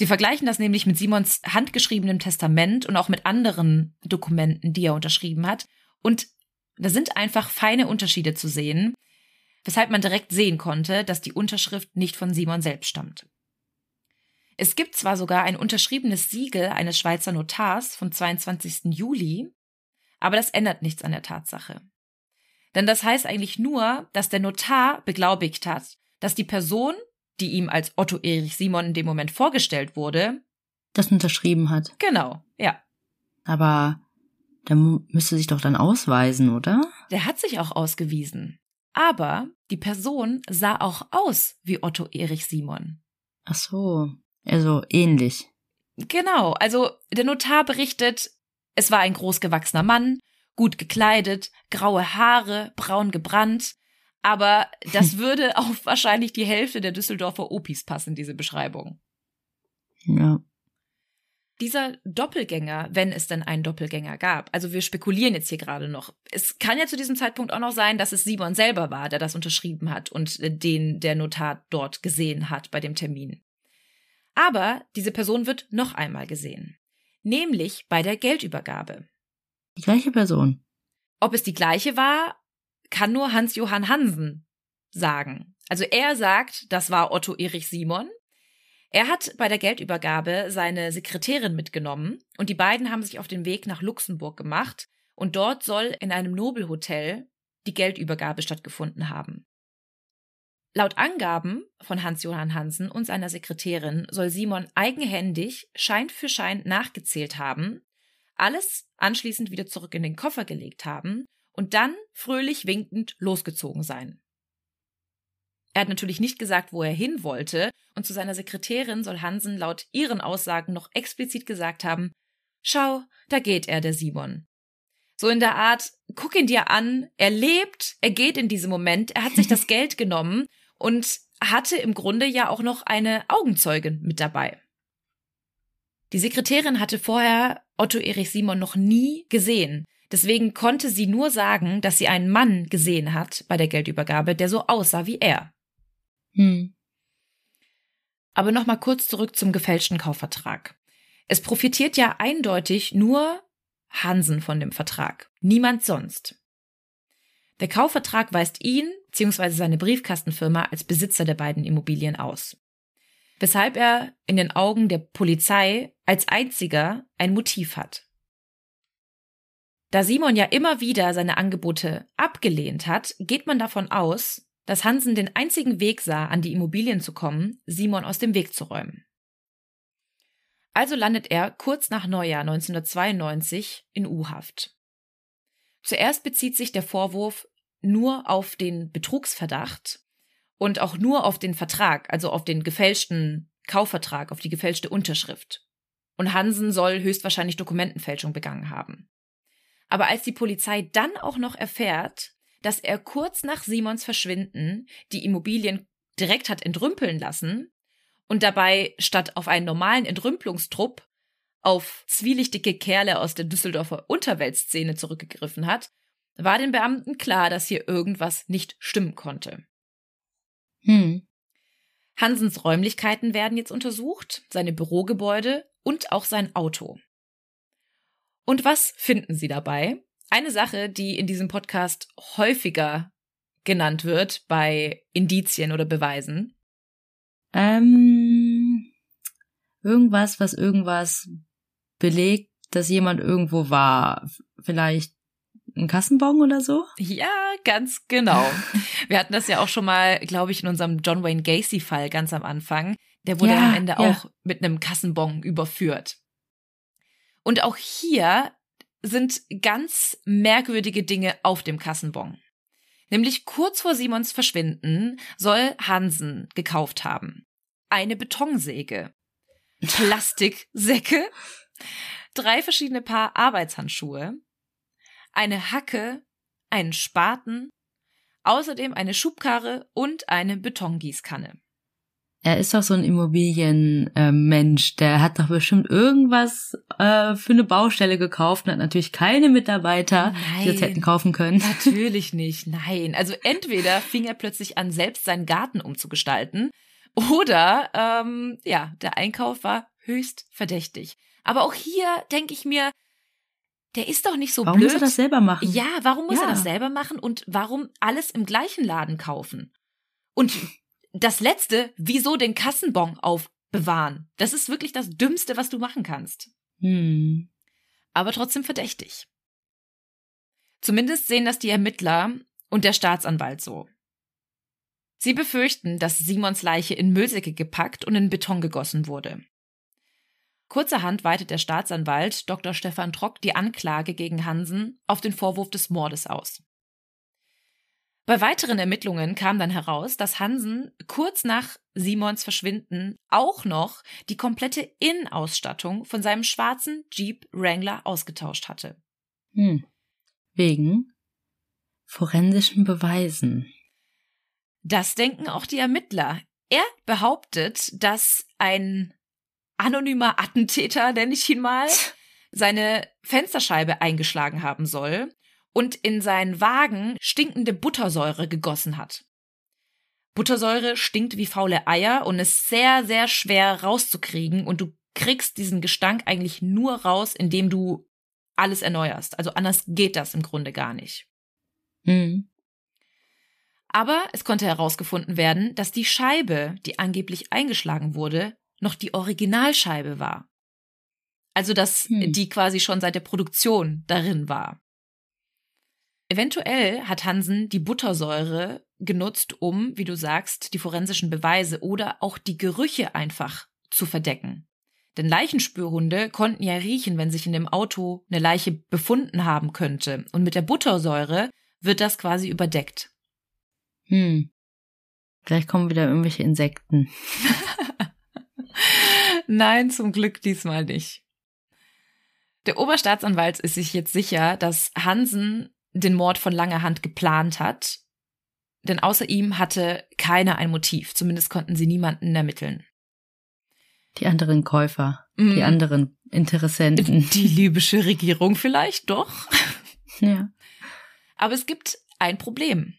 Sie vergleichen das nämlich mit Simons handgeschriebenem Testament und auch mit anderen Dokumenten, die er unterschrieben hat. Und da sind einfach feine Unterschiede zu sehen, weshalb man direkt sehen konnte, dass die Unterschrift nicht von Simon selbst stammt. Es gibt zwar sogar ein unterschriebenes Siegel eines Schweizer Notars vom 22. Juli, aber das ändert nichts an der Tatsache. Denn das heißt eigentlich nur, dass der Notar beglaubigt hat, dass die Person, die ihm als Otto Erich Simon in dem Moment vorgestellt wurde, Das unterschrieben hat. genau, ja, Aber der müsste sich doch dann ausweisen, oder? der hat sich auch ausgewiesen. Aber die Person sah auch aus wie Otto Erich Simon. Ach so. Also ähnlich. Genau, also der Notar berichtet, es war ein großgewachsener Mann, gut gekleidet, graue Haare, braun gebrannt, aber das würde auf wahrscheinlich die Hälfte der Düsseldorfer Opis passen, diese Beschreibung. Ja. Dieser Doppelgänger, wenn es denn einen Doppelgänger gab, also wir spekulieren jetzt hier gerade noch. Es kann ja zu diesem Zeitpunkt auch noch sein, dass es Simon selber war, der das unterschrieben hat und den der Notar dort gesehen hat bei dem Termin. Aber diese Person wird noch einmal gesehen, nämlich bei der Geldübergabe. Die gleiche Person. Ob es die gleiche war, kann nur Hans-Johann Hansen sagen. Also er sagt, das war Otto Erich Simon. Er hat bei der Geldübergabe seine Sekretärin mitgenommen und die beiden haben sich auf den Weg nach Luxemburg gemacht und dort soll in einem Nobelhotel die Geldübergabe stattgefunden haben. Laut Angaben von Hans-Johann Hansen und seiner Sekretärin soll Simon eigenhändig Schein für Schein nachgezählt haben, alles anschließend wieder zurück in den Koffer gelegt haben und dann fröhlich winkend losgezogen sein. Er hat natürlich nicht gesagt, wo er hin wollte, und zu seiner Sekretärin soll Hansen laut ihren Aussagen noch explizit gesagt haben, Schau, da geht er, der Simon. So in der Art, guck ihn dir an, er lebt, er geht in diesem Moment, er hat sich das Geld genommen und hatte im Grunde ja auch noch eine Augenzeugin mit dabei. Die Sekretärin hatte vorher Otto Erich Simon noch nie gesehen. Deswegen konnte sie nur sagen, dass sie einen Mann gesehen hat bei der Geldübergabe, der so aussah wie er. Hm. Aber nochmal kurz zurück zum gefälschten Kaufvertrag. Es profitiert ja eindeutig nur Hansen von dem Vertrag, niemand sonst. Der Kaufvertrag weist ihn bzw. seine Briefkastenfirma als Besitzer der beiden Immobilien aus, weshalb er in den Augen der Polizei als einziger ein Motiv hat. Da Simon ja immer wieder seine Angebote abgelehnt hat, geht man davon aus, dass Hansen den einzigen Weg sah, an die Immobilien zu kommen, Simon aus dem Weg zu räumen. Also landet er kurz nach Neujahr 1992 in U-Haft. Zuerst bezieht sich der Vorwurf nur auf den Betrugsverdacht und auch nur auf den Vertrag, also auf den gefälschten Kaufvertrag, auf die gefälschte Unterschrift. Und Hansen soll höchstwahrscheinlich Dokumentenfälschung begangen haben. Aber als die Polizei dann auch noch erfährt, dass er kurz nach Simons Verschwinden die Immobilien direkt hat entrümpeln lassen und dabei statt auf einen normalen Entrümpelungstrupp auf zwielichtige Kerle aus der Düsseldorfer Unterweltszene zurückgegriffen hat, war den Beamten klar, dass hier irgendwas nicht stimmen konnte. Hm. Hansens Räumlichkeiten werden jetzt untersucht, seine Bürogebäude und auch sein Auto. Und was finden Sie dabei? Eine Sache, die in diesem Podcast häufiger genannt wird bei Indizien oder Beweisen. Ähm, irgendwas, was irgendwas belegt, dass jemand irgendwo war. Vielleicht ein Kassenbon oder so? Ja, ganz genau. Wir hatten das ja auch schon mal, glaube ich, in unserem John Wayne Gacy-Fall ganz am Anfang. Der wurde ja, am Ende ja. auch mit einem Kassenbon überführt. Und auch hier sind ganz merkwürdige Dinge auf dem Kassenbon. Nämlich kurz vor Simons Verschwinden soll Hansen gekauft haben. Eine Betonsäge, Plastiksäcke, drei verschiedene Paar Arbeitshandschuhe, eine Hacke, einen Spaten, außerdem eine Schubkarre und eine Betongießkanne er ist doch so ein Immobilienmensch. Äh, der hat doch bestimmt irgendwas äh, für eine Baustelle gekauft und hat natürlich keine Mitarbeiter, Nein, die das hätten kaufen können. Natürlich nicht. Nein. Also entweder fing er plötzlich an, selbst seinen Garten umzugestalten, oder ähm, ja, der Einkauf war höchst verdächtig. Aber auch hier denke ich mir, der ist doch nicht so warum blöd. Warum muss er das selber machen? Ja, warum muss ja. er das selber machen und warum alles im gleichen Laden kaufen? Und das letzte, wieso den Kassenbon aufbewahren? Das ist wirklich das Dümmste, was du machen kannst. Hm. Aber trotzdem verdächtig. Zumindest sehen das die Ermittler und der Staatsanwalt so. Sie befürchten, dass Simons Leiche in Müllsäcke gepackt und in Beton gegossen wurde. Kurzerhand weitet der Staatsanwalt Dr. Stefan Trock die Anklage gegen Hansen auf den Vorwurf des Mordes aus. Bei weiteren Ermittlungen kam dann heraus, dass Hansen kurz nach Simons Verschwinden auch noch die komplette Innenausstattung von seinem schwarzen Jeep Wrangler ausgetauscht hatte. Hm. Wegen forensischen Beweisen. Das denken auch die Ermittler. Er behauptet, dass ein anonymer Attentäter, nenne ich ihn mal, seine Fensterscheibe eingeschlagen haben soll und in seinen Wagen stinkende Buttersäure gegossen hat. Buttersäure stinkt wie faule Eier und ist sehr, sehr schwer rauszukriegen und du kriegst diesen Gestank eigentlich nur raus, indem du alles erneuerst. Also anders geht das im Grunde gar nicht. Mhm. Aber es konnte herausgefunden werden, dass die Scheibe, die angeblich eingeschlagen wurde, noch die Originalscheibe war. Also dass hm. die quasi schon seit der Produktion darin war. Eventuell hat Hansen die Buttersäure genutzt, um, wie du sagst, die forensischen Beweise oder auch die Gerüche einfach zu verdecken. Denn Leichenspürhunde konnten ja riechen, wenn sich in dem Auto eine Leiche befunden haben könnte. Und mit der Buttersäure wird das quasi überdeckt. Hm. Gleich kommen wieder irgendwelche Insekten. Nein, zum Glück diesmal nicht. Der Oberstaatsanwalt ist sich jetzt sicher, dass Hansen den Mord von langer Hand geplant hat, denn außer ihm hatte keiner ein Motiv, zumindest konnten sie niemanden ermitteln. Die anderen Käufer, mm. die anderen Interessenten. Die libysche Regierung vielleicht doch. Ja. Aber es gibt ein Problem.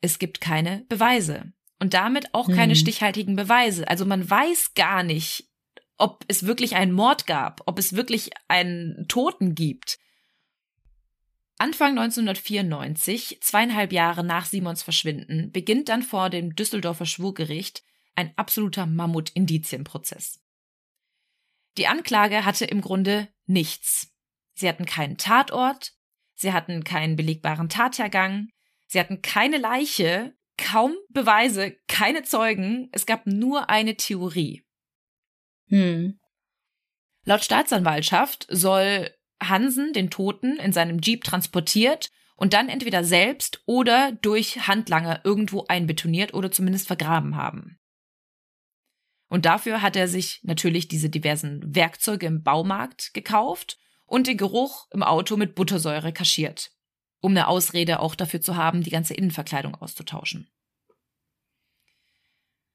Es gibt keine Beweise und damit auch keine hm. stichhaltigen Beweise. Also man weiß gar nicht, ob es wirklich einen Mord gab, ob es wirklich einen Toten gibt. Anfang 1994, zweieinhalb Jahre nach Simons Verschwinden, beginnt dann vor dem Düsseldorfer Schwurgericht ein absoluter Mammut-Indizienprozess. Die Anklage hatte im Grunde nichts. Sie hatten keinen Tatort, sie hatten keinen belegbaren Tathergang, sie hatten keine Leiche, kaum Beweise, keine Zeugen, es gab nur eine Theorie. Hm. Laut Staatsanwaltschaft soll Hansen den Toten in seinem Jeep transportiert und dann entweder selbst oder durch Handlanger irgendwo einbetoniert oder zumindest vergraben haben. Und dafür hat er sich natürlich diese diversen Werkzeuge im Baumarkt gekauft und den Geruch im Auto mit Buttersäure kaschiert, um eine Ausrede auch dafür zu haben, die ganze Innenverkleidung auszutauschen.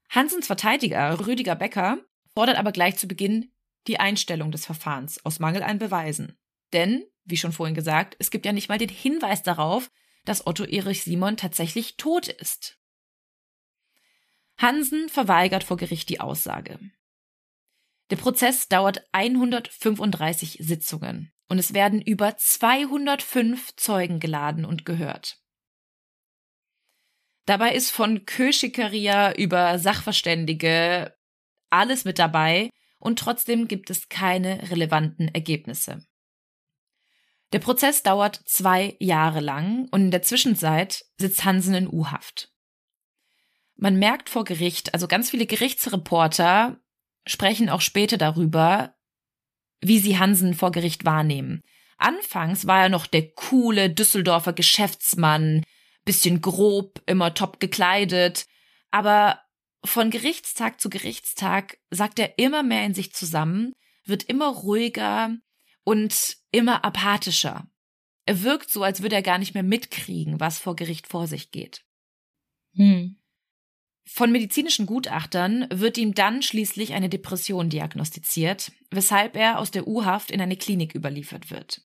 Hansens Verteidiger Rüdiger Becker fordert aber gleich zu Beginn die Einstellung des Verfahrens aus Mangel an Beweisen. Denn, wie schon vorhin gesagt, es gibt ja nicht mal den Hinweis darauf, dass Otto Erich Simon tatsächlich tot ist. Hansen verweigert vor Gericht die Aussage. Der Prozess dauert 135 Sitzungen und es werden über 205 Zeugen geladen und gehört. Dabei ist von Köschikaria über Sachverständige alles mit dabei und trotzdem gibt es keine relevanten Ergebnisse. Der Prozess dauert zwei Jahre lang und in der Zwischenzeit sitzt Hansen in U-Haft. Man merkt vor Gericht, also ganz viele Gerichtsreporter sprechen auch später darüber, wie sie Hansen vor Gericht wahrnehmen. Anfangs war er noch der coole Düsseldorfer Geschäftsmann, bisschen grob, immer top gekleidet, aber von Gerichtstag zu Gerichtstag sagt er immer mehr in sich zusammen, wird immer ruhiger und immer apathischer. Er wirkt so, als würde er gar nicht mehr mitkriegen, was vor Gericht vor sich geht. Hm. Von medizinischen Gutachtern wird ihm dann schließlich eine Depression diagnostiziert, weshalb er aus der U-Haft in eine Klinik überliefert wird.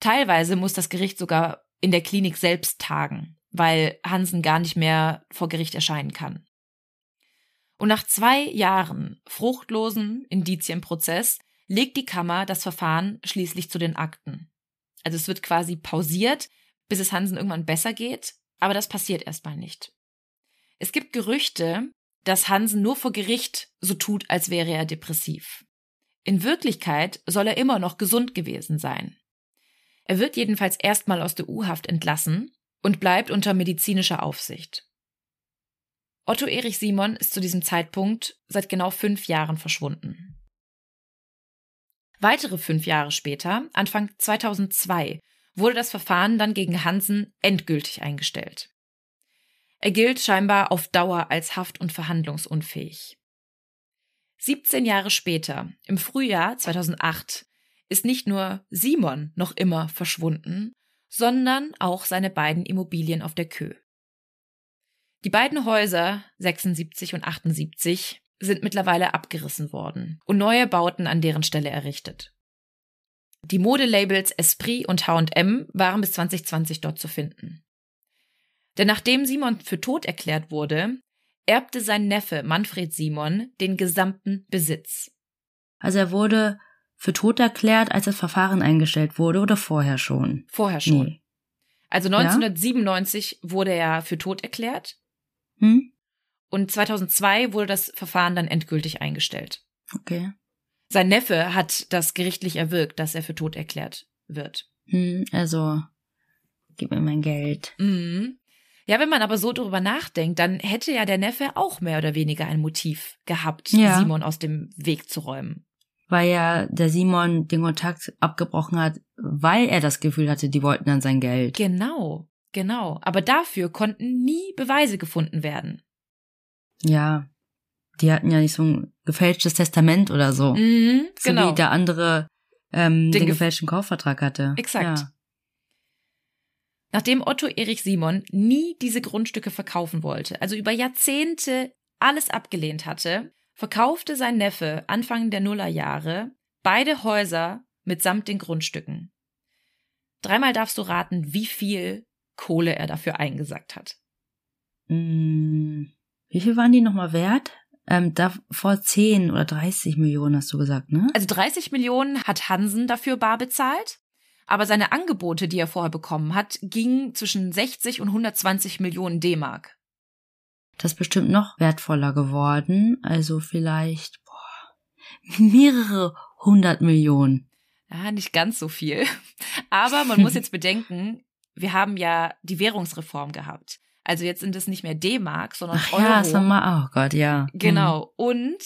Teilweise muss das Gericht sogar in der Klinik selbst tagen, weil Hansen gar nicht mehr vor Gericht erscheinen kann. Und nach zwei Jahren fruchtlosen Indizienprozess legt die Kammer das Verfahren schließlich zu den Akten. Also es wird quasi pausiert, bis es Hansen irgendwann besser geht, aber das passiert erstmal nicht. Es gibt Gerüchte, dass Hansen nur vor Gericht so tut, als wäre er depressiv. In Wirklichkeit soll er immer noch gesund gewesen sein. Er wird jedenfalls erstmal aus der U-Haft entlassen und bleibt unter medizinischer Aufsicht. Otto Erich Simon ist zu diesem Zeitpunkt seit genau fünf Jahren verschwunden. Weitere fünf Jahre später, Anfang 2002, wurde das Verfahren dann gegen Hansen endgültig eingestellt. Er gilt scheinbar auf Dauer als haft- und verhandlungsunfähig. 17 Jahre später, im Frühjahr 2008, ist nicht nur Simon noch immer verschwunden, sondern auch seine beiden Immobilien auf der Kö. Die beiden Häuser 76 und 78 sind mittlerweile abgerissen worden und neue Bauten an deren Stelle errichtet. Die Modelabels Esprit und H&M waren bis 2020 dort zu finden. Denn nachdem Simon für tot erklärt wurde, erbte sein Neffe Manfred Simon den gesamten Besitz. Also er wurde für tot erklärt, als das Verfahren eingestellt wurde oder vorher schon? Vorher schon. Nee. Also 1997 ja? wurde er für tot erklärt. Hm? Und 2002 wurde das Verfahren dann endgültig eingestellt. Okay. Sein Neffe hat das gerichtlich erwirkt, dass er für tot erklärt wird. Hm, also, gib mir mein Geld. Mhm. Ja, wenn man aber so drüber nachdenkt, dann hätte ja der Neffe auch mehr oder weniger ein Motiv gehabt, ja. Simon aus dem Weg zu räumen. Weil ja der Simon den Kontakt abgebrochen hat, weil er das Gefühl hatte, die wollten dann sein Geld. Genau. Genau, aber dafür konnten nie Beweise gefunden werden. Ja, die hatten ja nicht so ein gefälschtes Testament oder so. Mhm, so genau. wie der andere ähm, den, Den gef- gefälschten Kaufvertrag hatte. Exakt. Ja. Nachdem Otto Erich Simon nie diese Grundstücke verkaufen wollte, also über Jahrzehnte alles abgelehnt hatte, verkaufte sein Neffe Anfang der Nullerjahre beide Häuser mitsamt den Grundstücken. Dreimal darfst du raten, wie viel Kohle er dafür eingesackt hat. Mm, Wie viel waren die nochmal wert? Ähm, da vor 10 oder 30 Millionen hast du gesagt, ne? Also 30 Millionen hat Hansen dafür bar bezahlt, aber seine Angebote, die er vorher bekommen hat, gingen zwischen 60 und 120 Millionen D-Mark. Das ist bestimmt noch wertvoller geworden. Also vielleicht boah, mehrere hundert Millionen. Ja, nicht ganz so viel. Aber man muss jetzt bedenken, wir haben ja die Währungsreform gehabt. Also jetzt sind es nicht mehr D-Mark, sondern Ach Euro. ja, das war mal, oh Gott, ja. Genau. Und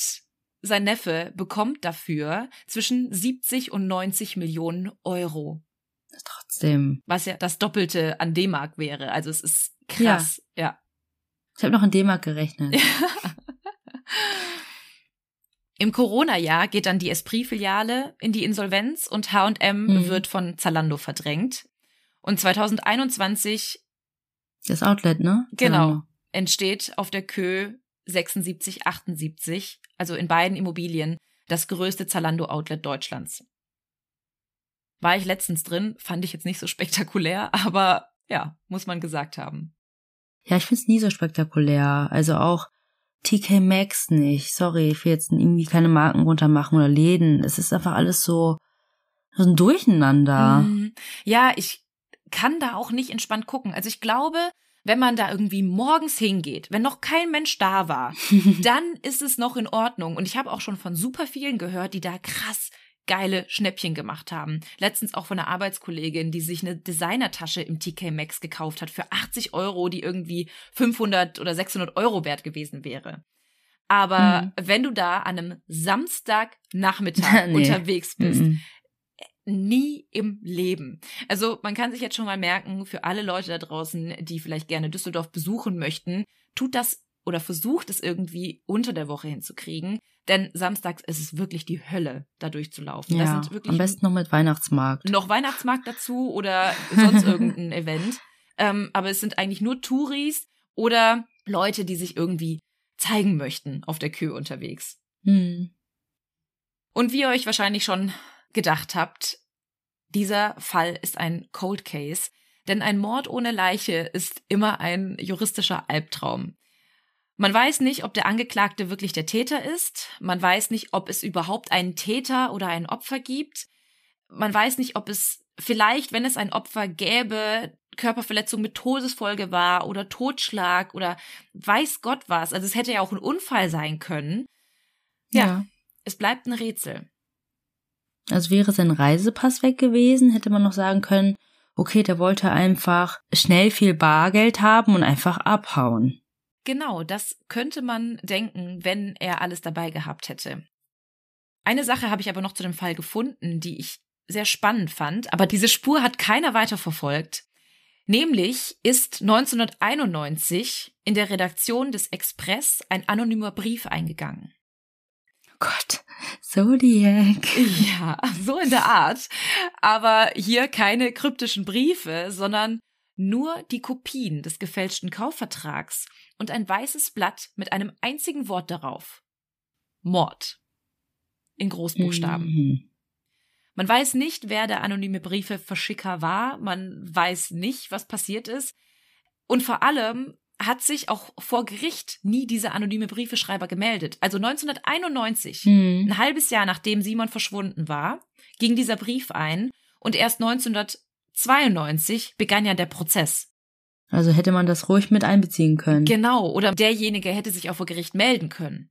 sein Neffe bekommt dafür zwischen 70 und 90 Millionen Euro, Hm, Trotzdem. was ja das Doppelte an D-Mark wäre. Also es ist krass. Ja. Ich habe noch in D-Mark gerechnet. Im Corona-Jahr geht dann die Esprit-Filiale in die Insolvenz und H&M Mhm. wird von Zalando verdrängt. Und 2021 Das Outlet, ne? Genau. Entsteht auf der Kö 7678, also in beiden Immobilien, das größte Zalando-Outlet Deutschlands. War ich letztens drin, fand ich jetzt nicht so spektakulär, aber ja, muss man gesagt haben. Ja, ich find's nie so spektakulär. Also auch TK Maxx nicht. Sorry, ich will jetzt irgendwie keine Marken runtermachen oder Läden. Es ist einfach alles so, so ein Durcheinander. Mhm. Ja, ich kann da auch nicht entspannt gucken. Also ich glaube, wenn man da irgendwie morgens hingeht, wenn noch kein Mensch da war, dann ist es noch in Ordnung. Und ich habe auch schon von super vielen gehört, die da krass geile Schnäppchen gemacht haben. Letztens auch von einer Arbeitskollegin, die sich eine Designertasche im TK Maxx gekauft hat für 80 Euro, die irgendwie 500 oder 600 Euro wert gewesen wäre. Aber wenn du da an einem Samstagnachmittag Nee. unterwegs bist, Mhm. Nie im Leben. Also man kann sich jetzt schon mal merken, für alle Leute da draußen, die vielleicht gerne Düsseldorf besuchen möchten, tut das oder versucht es irgendwie unter der Woche hinzukriegen. Denn samstags ist es wirklich die Hölle, da durchzulaufen. Ja, am besten noch mit Weihnachtsmarkt. noch Weihnachtsmarkt dazu oder sonst irgendein Event. Ähm, aber es sind eigentlich nur Touris oder Leute, die sich irgendwie zeigen möchten auf der Kö unterwegs. Hm. Und wie ihr euch wahrscheinlich schon gedacht habt, dieser Fall ist ein Cold Case, denn ein Mord ohne Leiche ist immer ein juristischer Albtraum. Man weiß nicht, ob der Angeklagte wirklich der Täter ist, man weiß nicht, ob es überhaupt einen Täter oder ein Opfer gibt, man weiß nicht, ob es vielleicht, wenn es ein Opfer gäbe, Körperverletzung mit Todesfolge war oder Totschlag oder weiß Gott was. Also es hätte ja auch ein Unfall sein können. Ja. ja. Es bleibt ein Rätsel. Also wäre sein Reisepass weg gewesen, hätte man noch sagen können, okay, der wollte einfach schnell viel Bargeld haben und einfach abhauen. Genau, das könnte man denken, wenn er alles dabei gehabt hätte. Eine Sache habe ich aber noch zu dem Fall gefunden, die ich sehr spannend fand, aber diese Spur hat keiner weiterverfolgt. Nämlich ist 1991 in der Redaktion des Express ein anonymer Brief eingegangen. Gott, Zodiac. Ja, so in der Art. Aber hier keine kryptischen Briefe, sondern nur die Kopien des gefälschten Kaufvertrags und ein weißes Blatt mit einem einzigen Wort darauf. Mord. In Großbuchstaben. Mhm. Man weiß nicht, wer der anonyme Briefeverschicker war. Man weiß nicht, was passiert ist. Und vor allem hat sich auch vor Gericht nie dieser anonyme Briefeschreiber gemeldet. Also 1991, Mhm. ein halbes Jahr nachdem Simon verschwunden war, ging dieser Brief ein und erst 1992 begann ja der Prozess. Also hätte man das ruhig mit einbeziehen können. Genau, oder derjenige hätte sich auch vor Gericht melden können.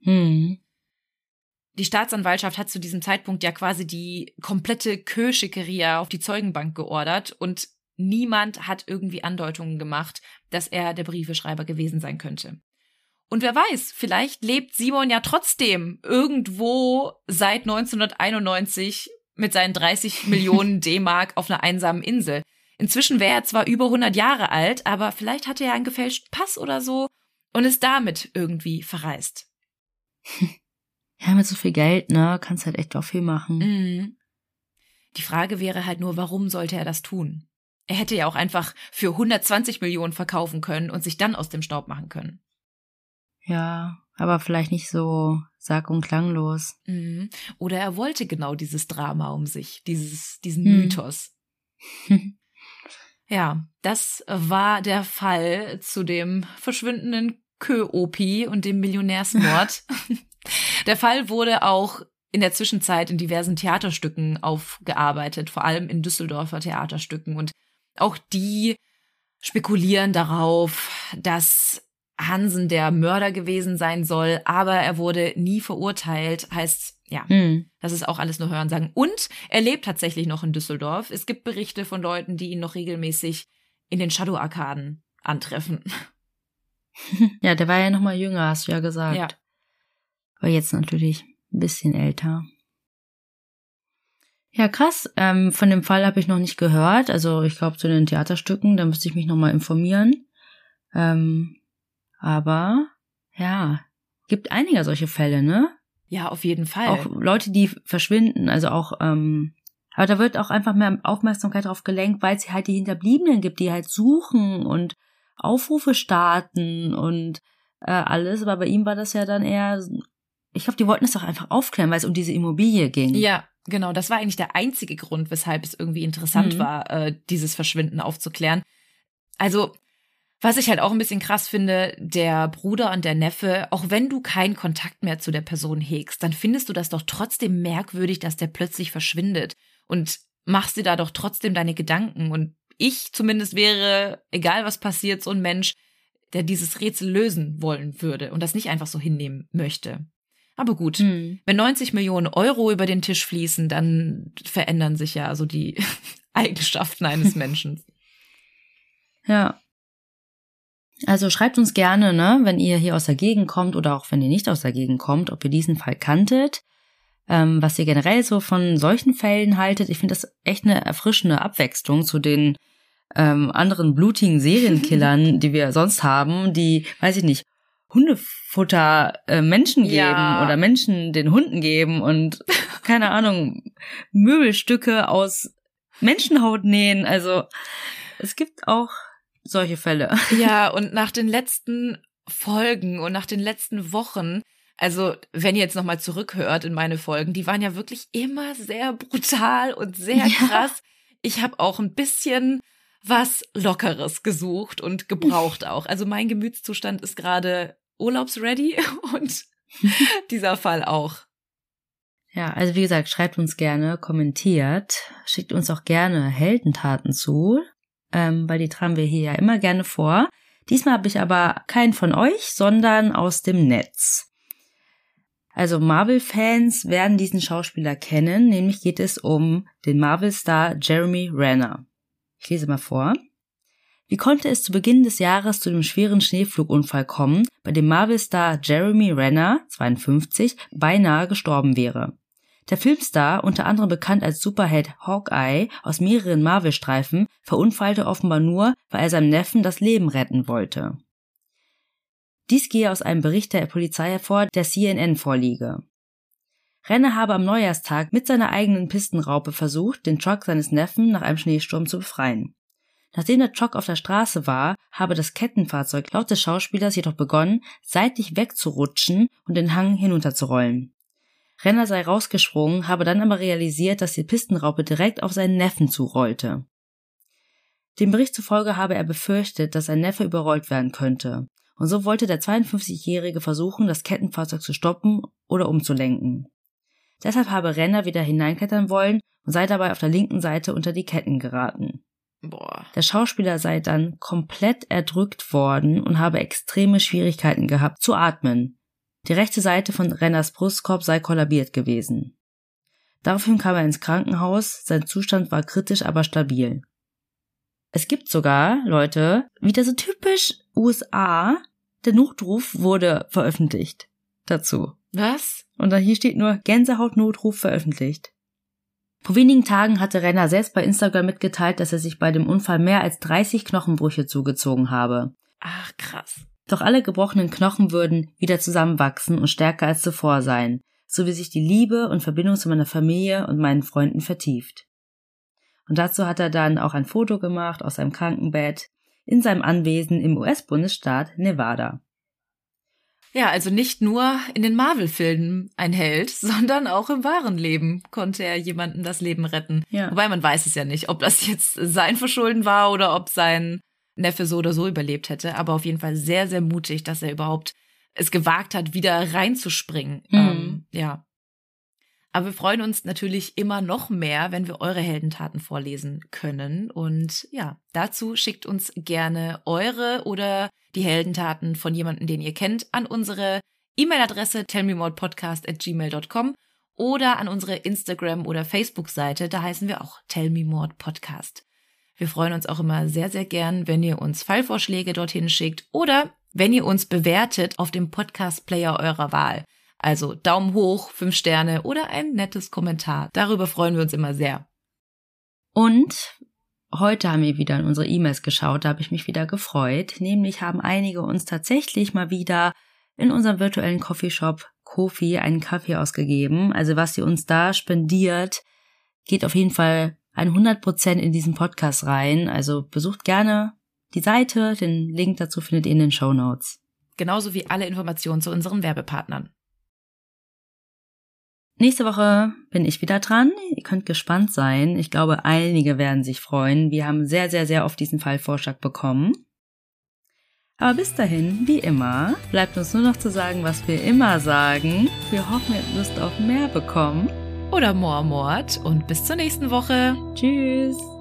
Mhm. Die Staatsanwaltschaft hat zu diesem Zeitpunkt ja quasi die komplette Kö-Schickeria auf die Zeugenbank geordert und niemand hat irgendwie Andeutungen gemacht, dass er der Briefeschreiber gewesen sein könnte. Und wer weiß, vielleicht lebt Simon ja trotzdem irgendwo seit 1991 mit seinen 30 Millionen D-Mark auf einer einsamen Insel. Inzwischen wäre er zwar über 100 Jahre alt, aber vielleicht hatte er einen gefälschten Pass oder so und ist damit irgendwie verreist. Ja, mit so viel Geld, ne, kannst halt echt auch viel machen. Mhm. Die Frage wäre halt nur, warum sollte er das tun? Er hätte ja auch einfach für 120 Millionen verkaufen können und sich dann aus dem Staub machen können. Ja, aber vielleicht nicht so sag- und klanglos. Mhm. Oder er wollte genau dieses Drama um sich, dieses, diesen Hm. Mythos. Ja, das war der Fall zu dem verschwindenden Kö-Opi und dem Millionärsmord. der Fall wurde auch in der Zwischenzeit in diversen Theaterstücken aufgearbeitet, vor allem in Düsseldorfer Theaterstücken. Und auch die spekulieren darauf, dass Hansen der Mörder gewesen sein soll, aber er wurde nie verurteilt. Heißt, ja, Hm. das ist auch alles nur Hörensagen. Und er lebt tatsächlich noch in Düsseldorf. Es gibt Berichte von Leuten, die ihn noch regelmäßig in den Shadow-Arkaden antreffen. Ja, der war ja noch mal jünger, hast du ja gesagt. Ja. Aber jetzt natürlich ein bisschen älter. Ja, krass. Ähm, von dem Fall habe ich noch nicht gehört. Also ich glaube zu den Theaterstücken, da müsste ich mich noch mal informieren. Ähm, aber ja, gibt einige solche Fälle, ne? Ja, auf jeden Fall. Auch Leute, die verschwinden, also auch, ähm, aber da wird auch einfach mehr Aufmerksamkeit drauf gelenkt, weil es halt die Hinterbliebenen gibt, die halt suchen und Aufrufe starten und äh, alles. Aber bei ihm war das ja dann eher, ich glaube, die wollten es doch einfach aufklären, weil es um diese Immobilie ging. Ja, genau. Das war eigentlich der einzige Grund, weshalb es irgendwie interessant Mhm. war, äh, dieses Verschwinden aufzuklären. Also, was ich halt auch ein bisschen krass finde, der Bruder und der Neffe, auch wenn du keinen Kontakt mehr zu der Person hegst, dann findest du das doch trotzdem merkwürdig, dass der plötzlich verschwindet und machst dir da doch trotzdem deine Gedanken. Und ich zumindest wäre, egal was passiert, so ein Mensch, der dieses Rätsel lösen wollen würde und das nicht einfach so hinnehmen möchte. Aber gut, Hm. wenn 90 Millionen Euro über den Tisch fließen, dann verändern sich ja so die Eigenschaften eines Menschen. Ja. Also schreibt uns gerne, ne, wenn ihr hier aus der Gegend kommt oder auch wenn ihr nicht aus der Gegend kommt, ob ihr diesen Fall kanntet, ähm, was ihr generell so von solchen Fällen haltet. Ich finde das echt eine erfrischende Abwechslung zu den ähm, anderen blutigen Serienkillern, die wir sonst haben, die, weiß ich nicht, Hundefutter äh, Menschen geben Ja. oder Menschen den Hunden geben und keine Ahnung, Möbelstücke aus Menschenhaut nähen. Also es gibt auch solche Fälle. Ja, und nach den letzten Folgen und nach den letzten Wochen, also wenn ihr jetzt nochmal zurückhört in meine Folgen, die waren ja wirklich immer sehr brutal und sehr Ja. krass. Ich habe auch ein bisschen was Lockeres gesucht und gebraucht auch. Also mein Gemütszustand ist gerade urlaubsready und dieser Fall auch. Ja, also wie gesagt, schreibt uns gerne, kommentiert, schickt uns auch gerne Heldentaten zu, ähm, weil die tragen wir hier ja immer gerne vor. Diesmal habe ich aber keinen von euch, sondern aus dem Netz. Also Marvel-Fans werden diesen Schauspieler kennen, nämlich geht es um den Marvel-Star Jeremy Renner. Ich lese mal vor. Wie konnte es zu Beginn des Jahres zu dem schweren Schneeflugunfall kommen, bei dem Marvel-Star Jeremy Renner, 52, beinahe gestorben wäre? Der Filmstar, unter anderem bekannt als Superheld Hawkeye aus mehreren Marvel-Streifen, verunfallte offenbar nur, weil er seinem Neffen das Leben retten wollte. Dies gehe aus einem Bericht der Polizei hervor, der CNN vorliege. Renner habe am Neujahrstag mit seiner eigenen Pistenraupe versucht, den Truck seines Neffen nach einem Schneesturm zu befreien. Nachdem der Truck auf der Straße war, habe das Kettenfahrzeug laut des Schauspielers jedoch begonnen, seitlich wegzurutschen und den Hang hinunterzurollen. Renner sei rausgesprungen, habe dann aber realisiert, dass die Pistenraupe direkt auf seinen Neffen zurollte. Dem Bericht zufolge habe er befürchtet, dass sein Neffe überrollt werden könnte, und so wollte der 52-Jährige versuchen, das Kettenfahrzeug zu stoppen oder umzulenken. Deshalb habe Renner wieder hineinklettern wollen und sei dabei auf der linken Seite unter die Ketten geraten. Boah. Der Schauspieler sei dann komplett erdrückt worden und habe extreme Schwierigkeiten gehabt zu atmen. Die rechte Seite von Renners Brustkorb sei kollabiert gewesen. Daraufhin kam er ins Krankenhaus, sein Zustand war kritisch, aber stabil. Es gibt sogar, Leute, wieder so typisch USA, der Notruf wurde veröffentlicht dazu. Was? Und dann hier steht nur Gänsehautnotruf veröffentlicht. Vor wenigen Tagen hatte Renner selbst bei Instagram mitgeteilt, dass er sich bei dem Unfall mehr als 30 Knochenbrüche zugezogen habe. Ach, krass. Doch alle gebrochenen Knochen würden wieder zusammenwachsen und stärker als zuvor sein, so wie sich die Liebe und Verbindung zu meiner Familie und meinen Freunden vertieft. Und dazu hat er dann auch ein Foto gemacht aus seinem Krankenbett in seinem Anwesen im US-Bundesstaat Nevada. Ja, also nicht nur in den Marvel-Filmen ein Held, sondern auch im wahren Leben konnte er jemandem das Leben retten. Ja. Wobei man weiß es ja nicht, ob das jetzt sein Verschulden war oder ob sein Neffe so oder so überlebt hätte. Aber auf jeden Fall sehr, sehr mutig, dass er überhaupt es gewagt hat, wieder reinzuspringen. Mhm. Ähm, ja. Aber wir freuen uns natürlich immer noch mehr, wenn wir eure Heldentaten vorlesen können. Und ja, dazu schickt uns gerne eure oder die Heldentaten von jemandem, den ihr kennt, an unsere E-Mail-Adresse tellmemordpodcast@gmail.com oder an unsere Instagram- oder Facebook-Seite. Da heißen wir auch Tell Me More Podcast. Wir freuen uns auch immer sehr, sehr gern, wenn ihr uns Fallvorschläge dorthin schickt oder wenn ihr uns bewertet auf dem Podcast-Player eurer Wahl. Also Daumen hoch, fünf Sterne oder ein nettes Kommentar. Darüber freuen wir uns immer sehr. Und heute haben wir wieder in unsere E-Mails geschaut, da habe ich mich wieder gefreut. Nämlich haben einige uns tatsächlich mal wieder in unserem virtuellen Coffeeshop Kofi einen Kaffee ausgegeben. Also was ihr uns da spendiert, geht auf jeden Fall 100 Prozent in diesen Podcast rein. Also besucht gerne die Seite. Den Link dazu findet ihr in den Show Notes. Genauso wie alle Informationen zu unseren Werbepartnern. Nächste Woche bin ich wieder dran. Ihr könnt gespannt sein. Ich glaube, einige werden sich freuen. Wir haben sehr, sehr, sehr oft diesen Fallvorschlag bekommen. Aber bis dahin, wie immer, bleibt uns nur noch zu sagen, was wir immer sagen. Wir hoffen, ihr habt Lust auf mehr bekommen. Oder Moormord und bis zur nächsten Woche. Tschüss.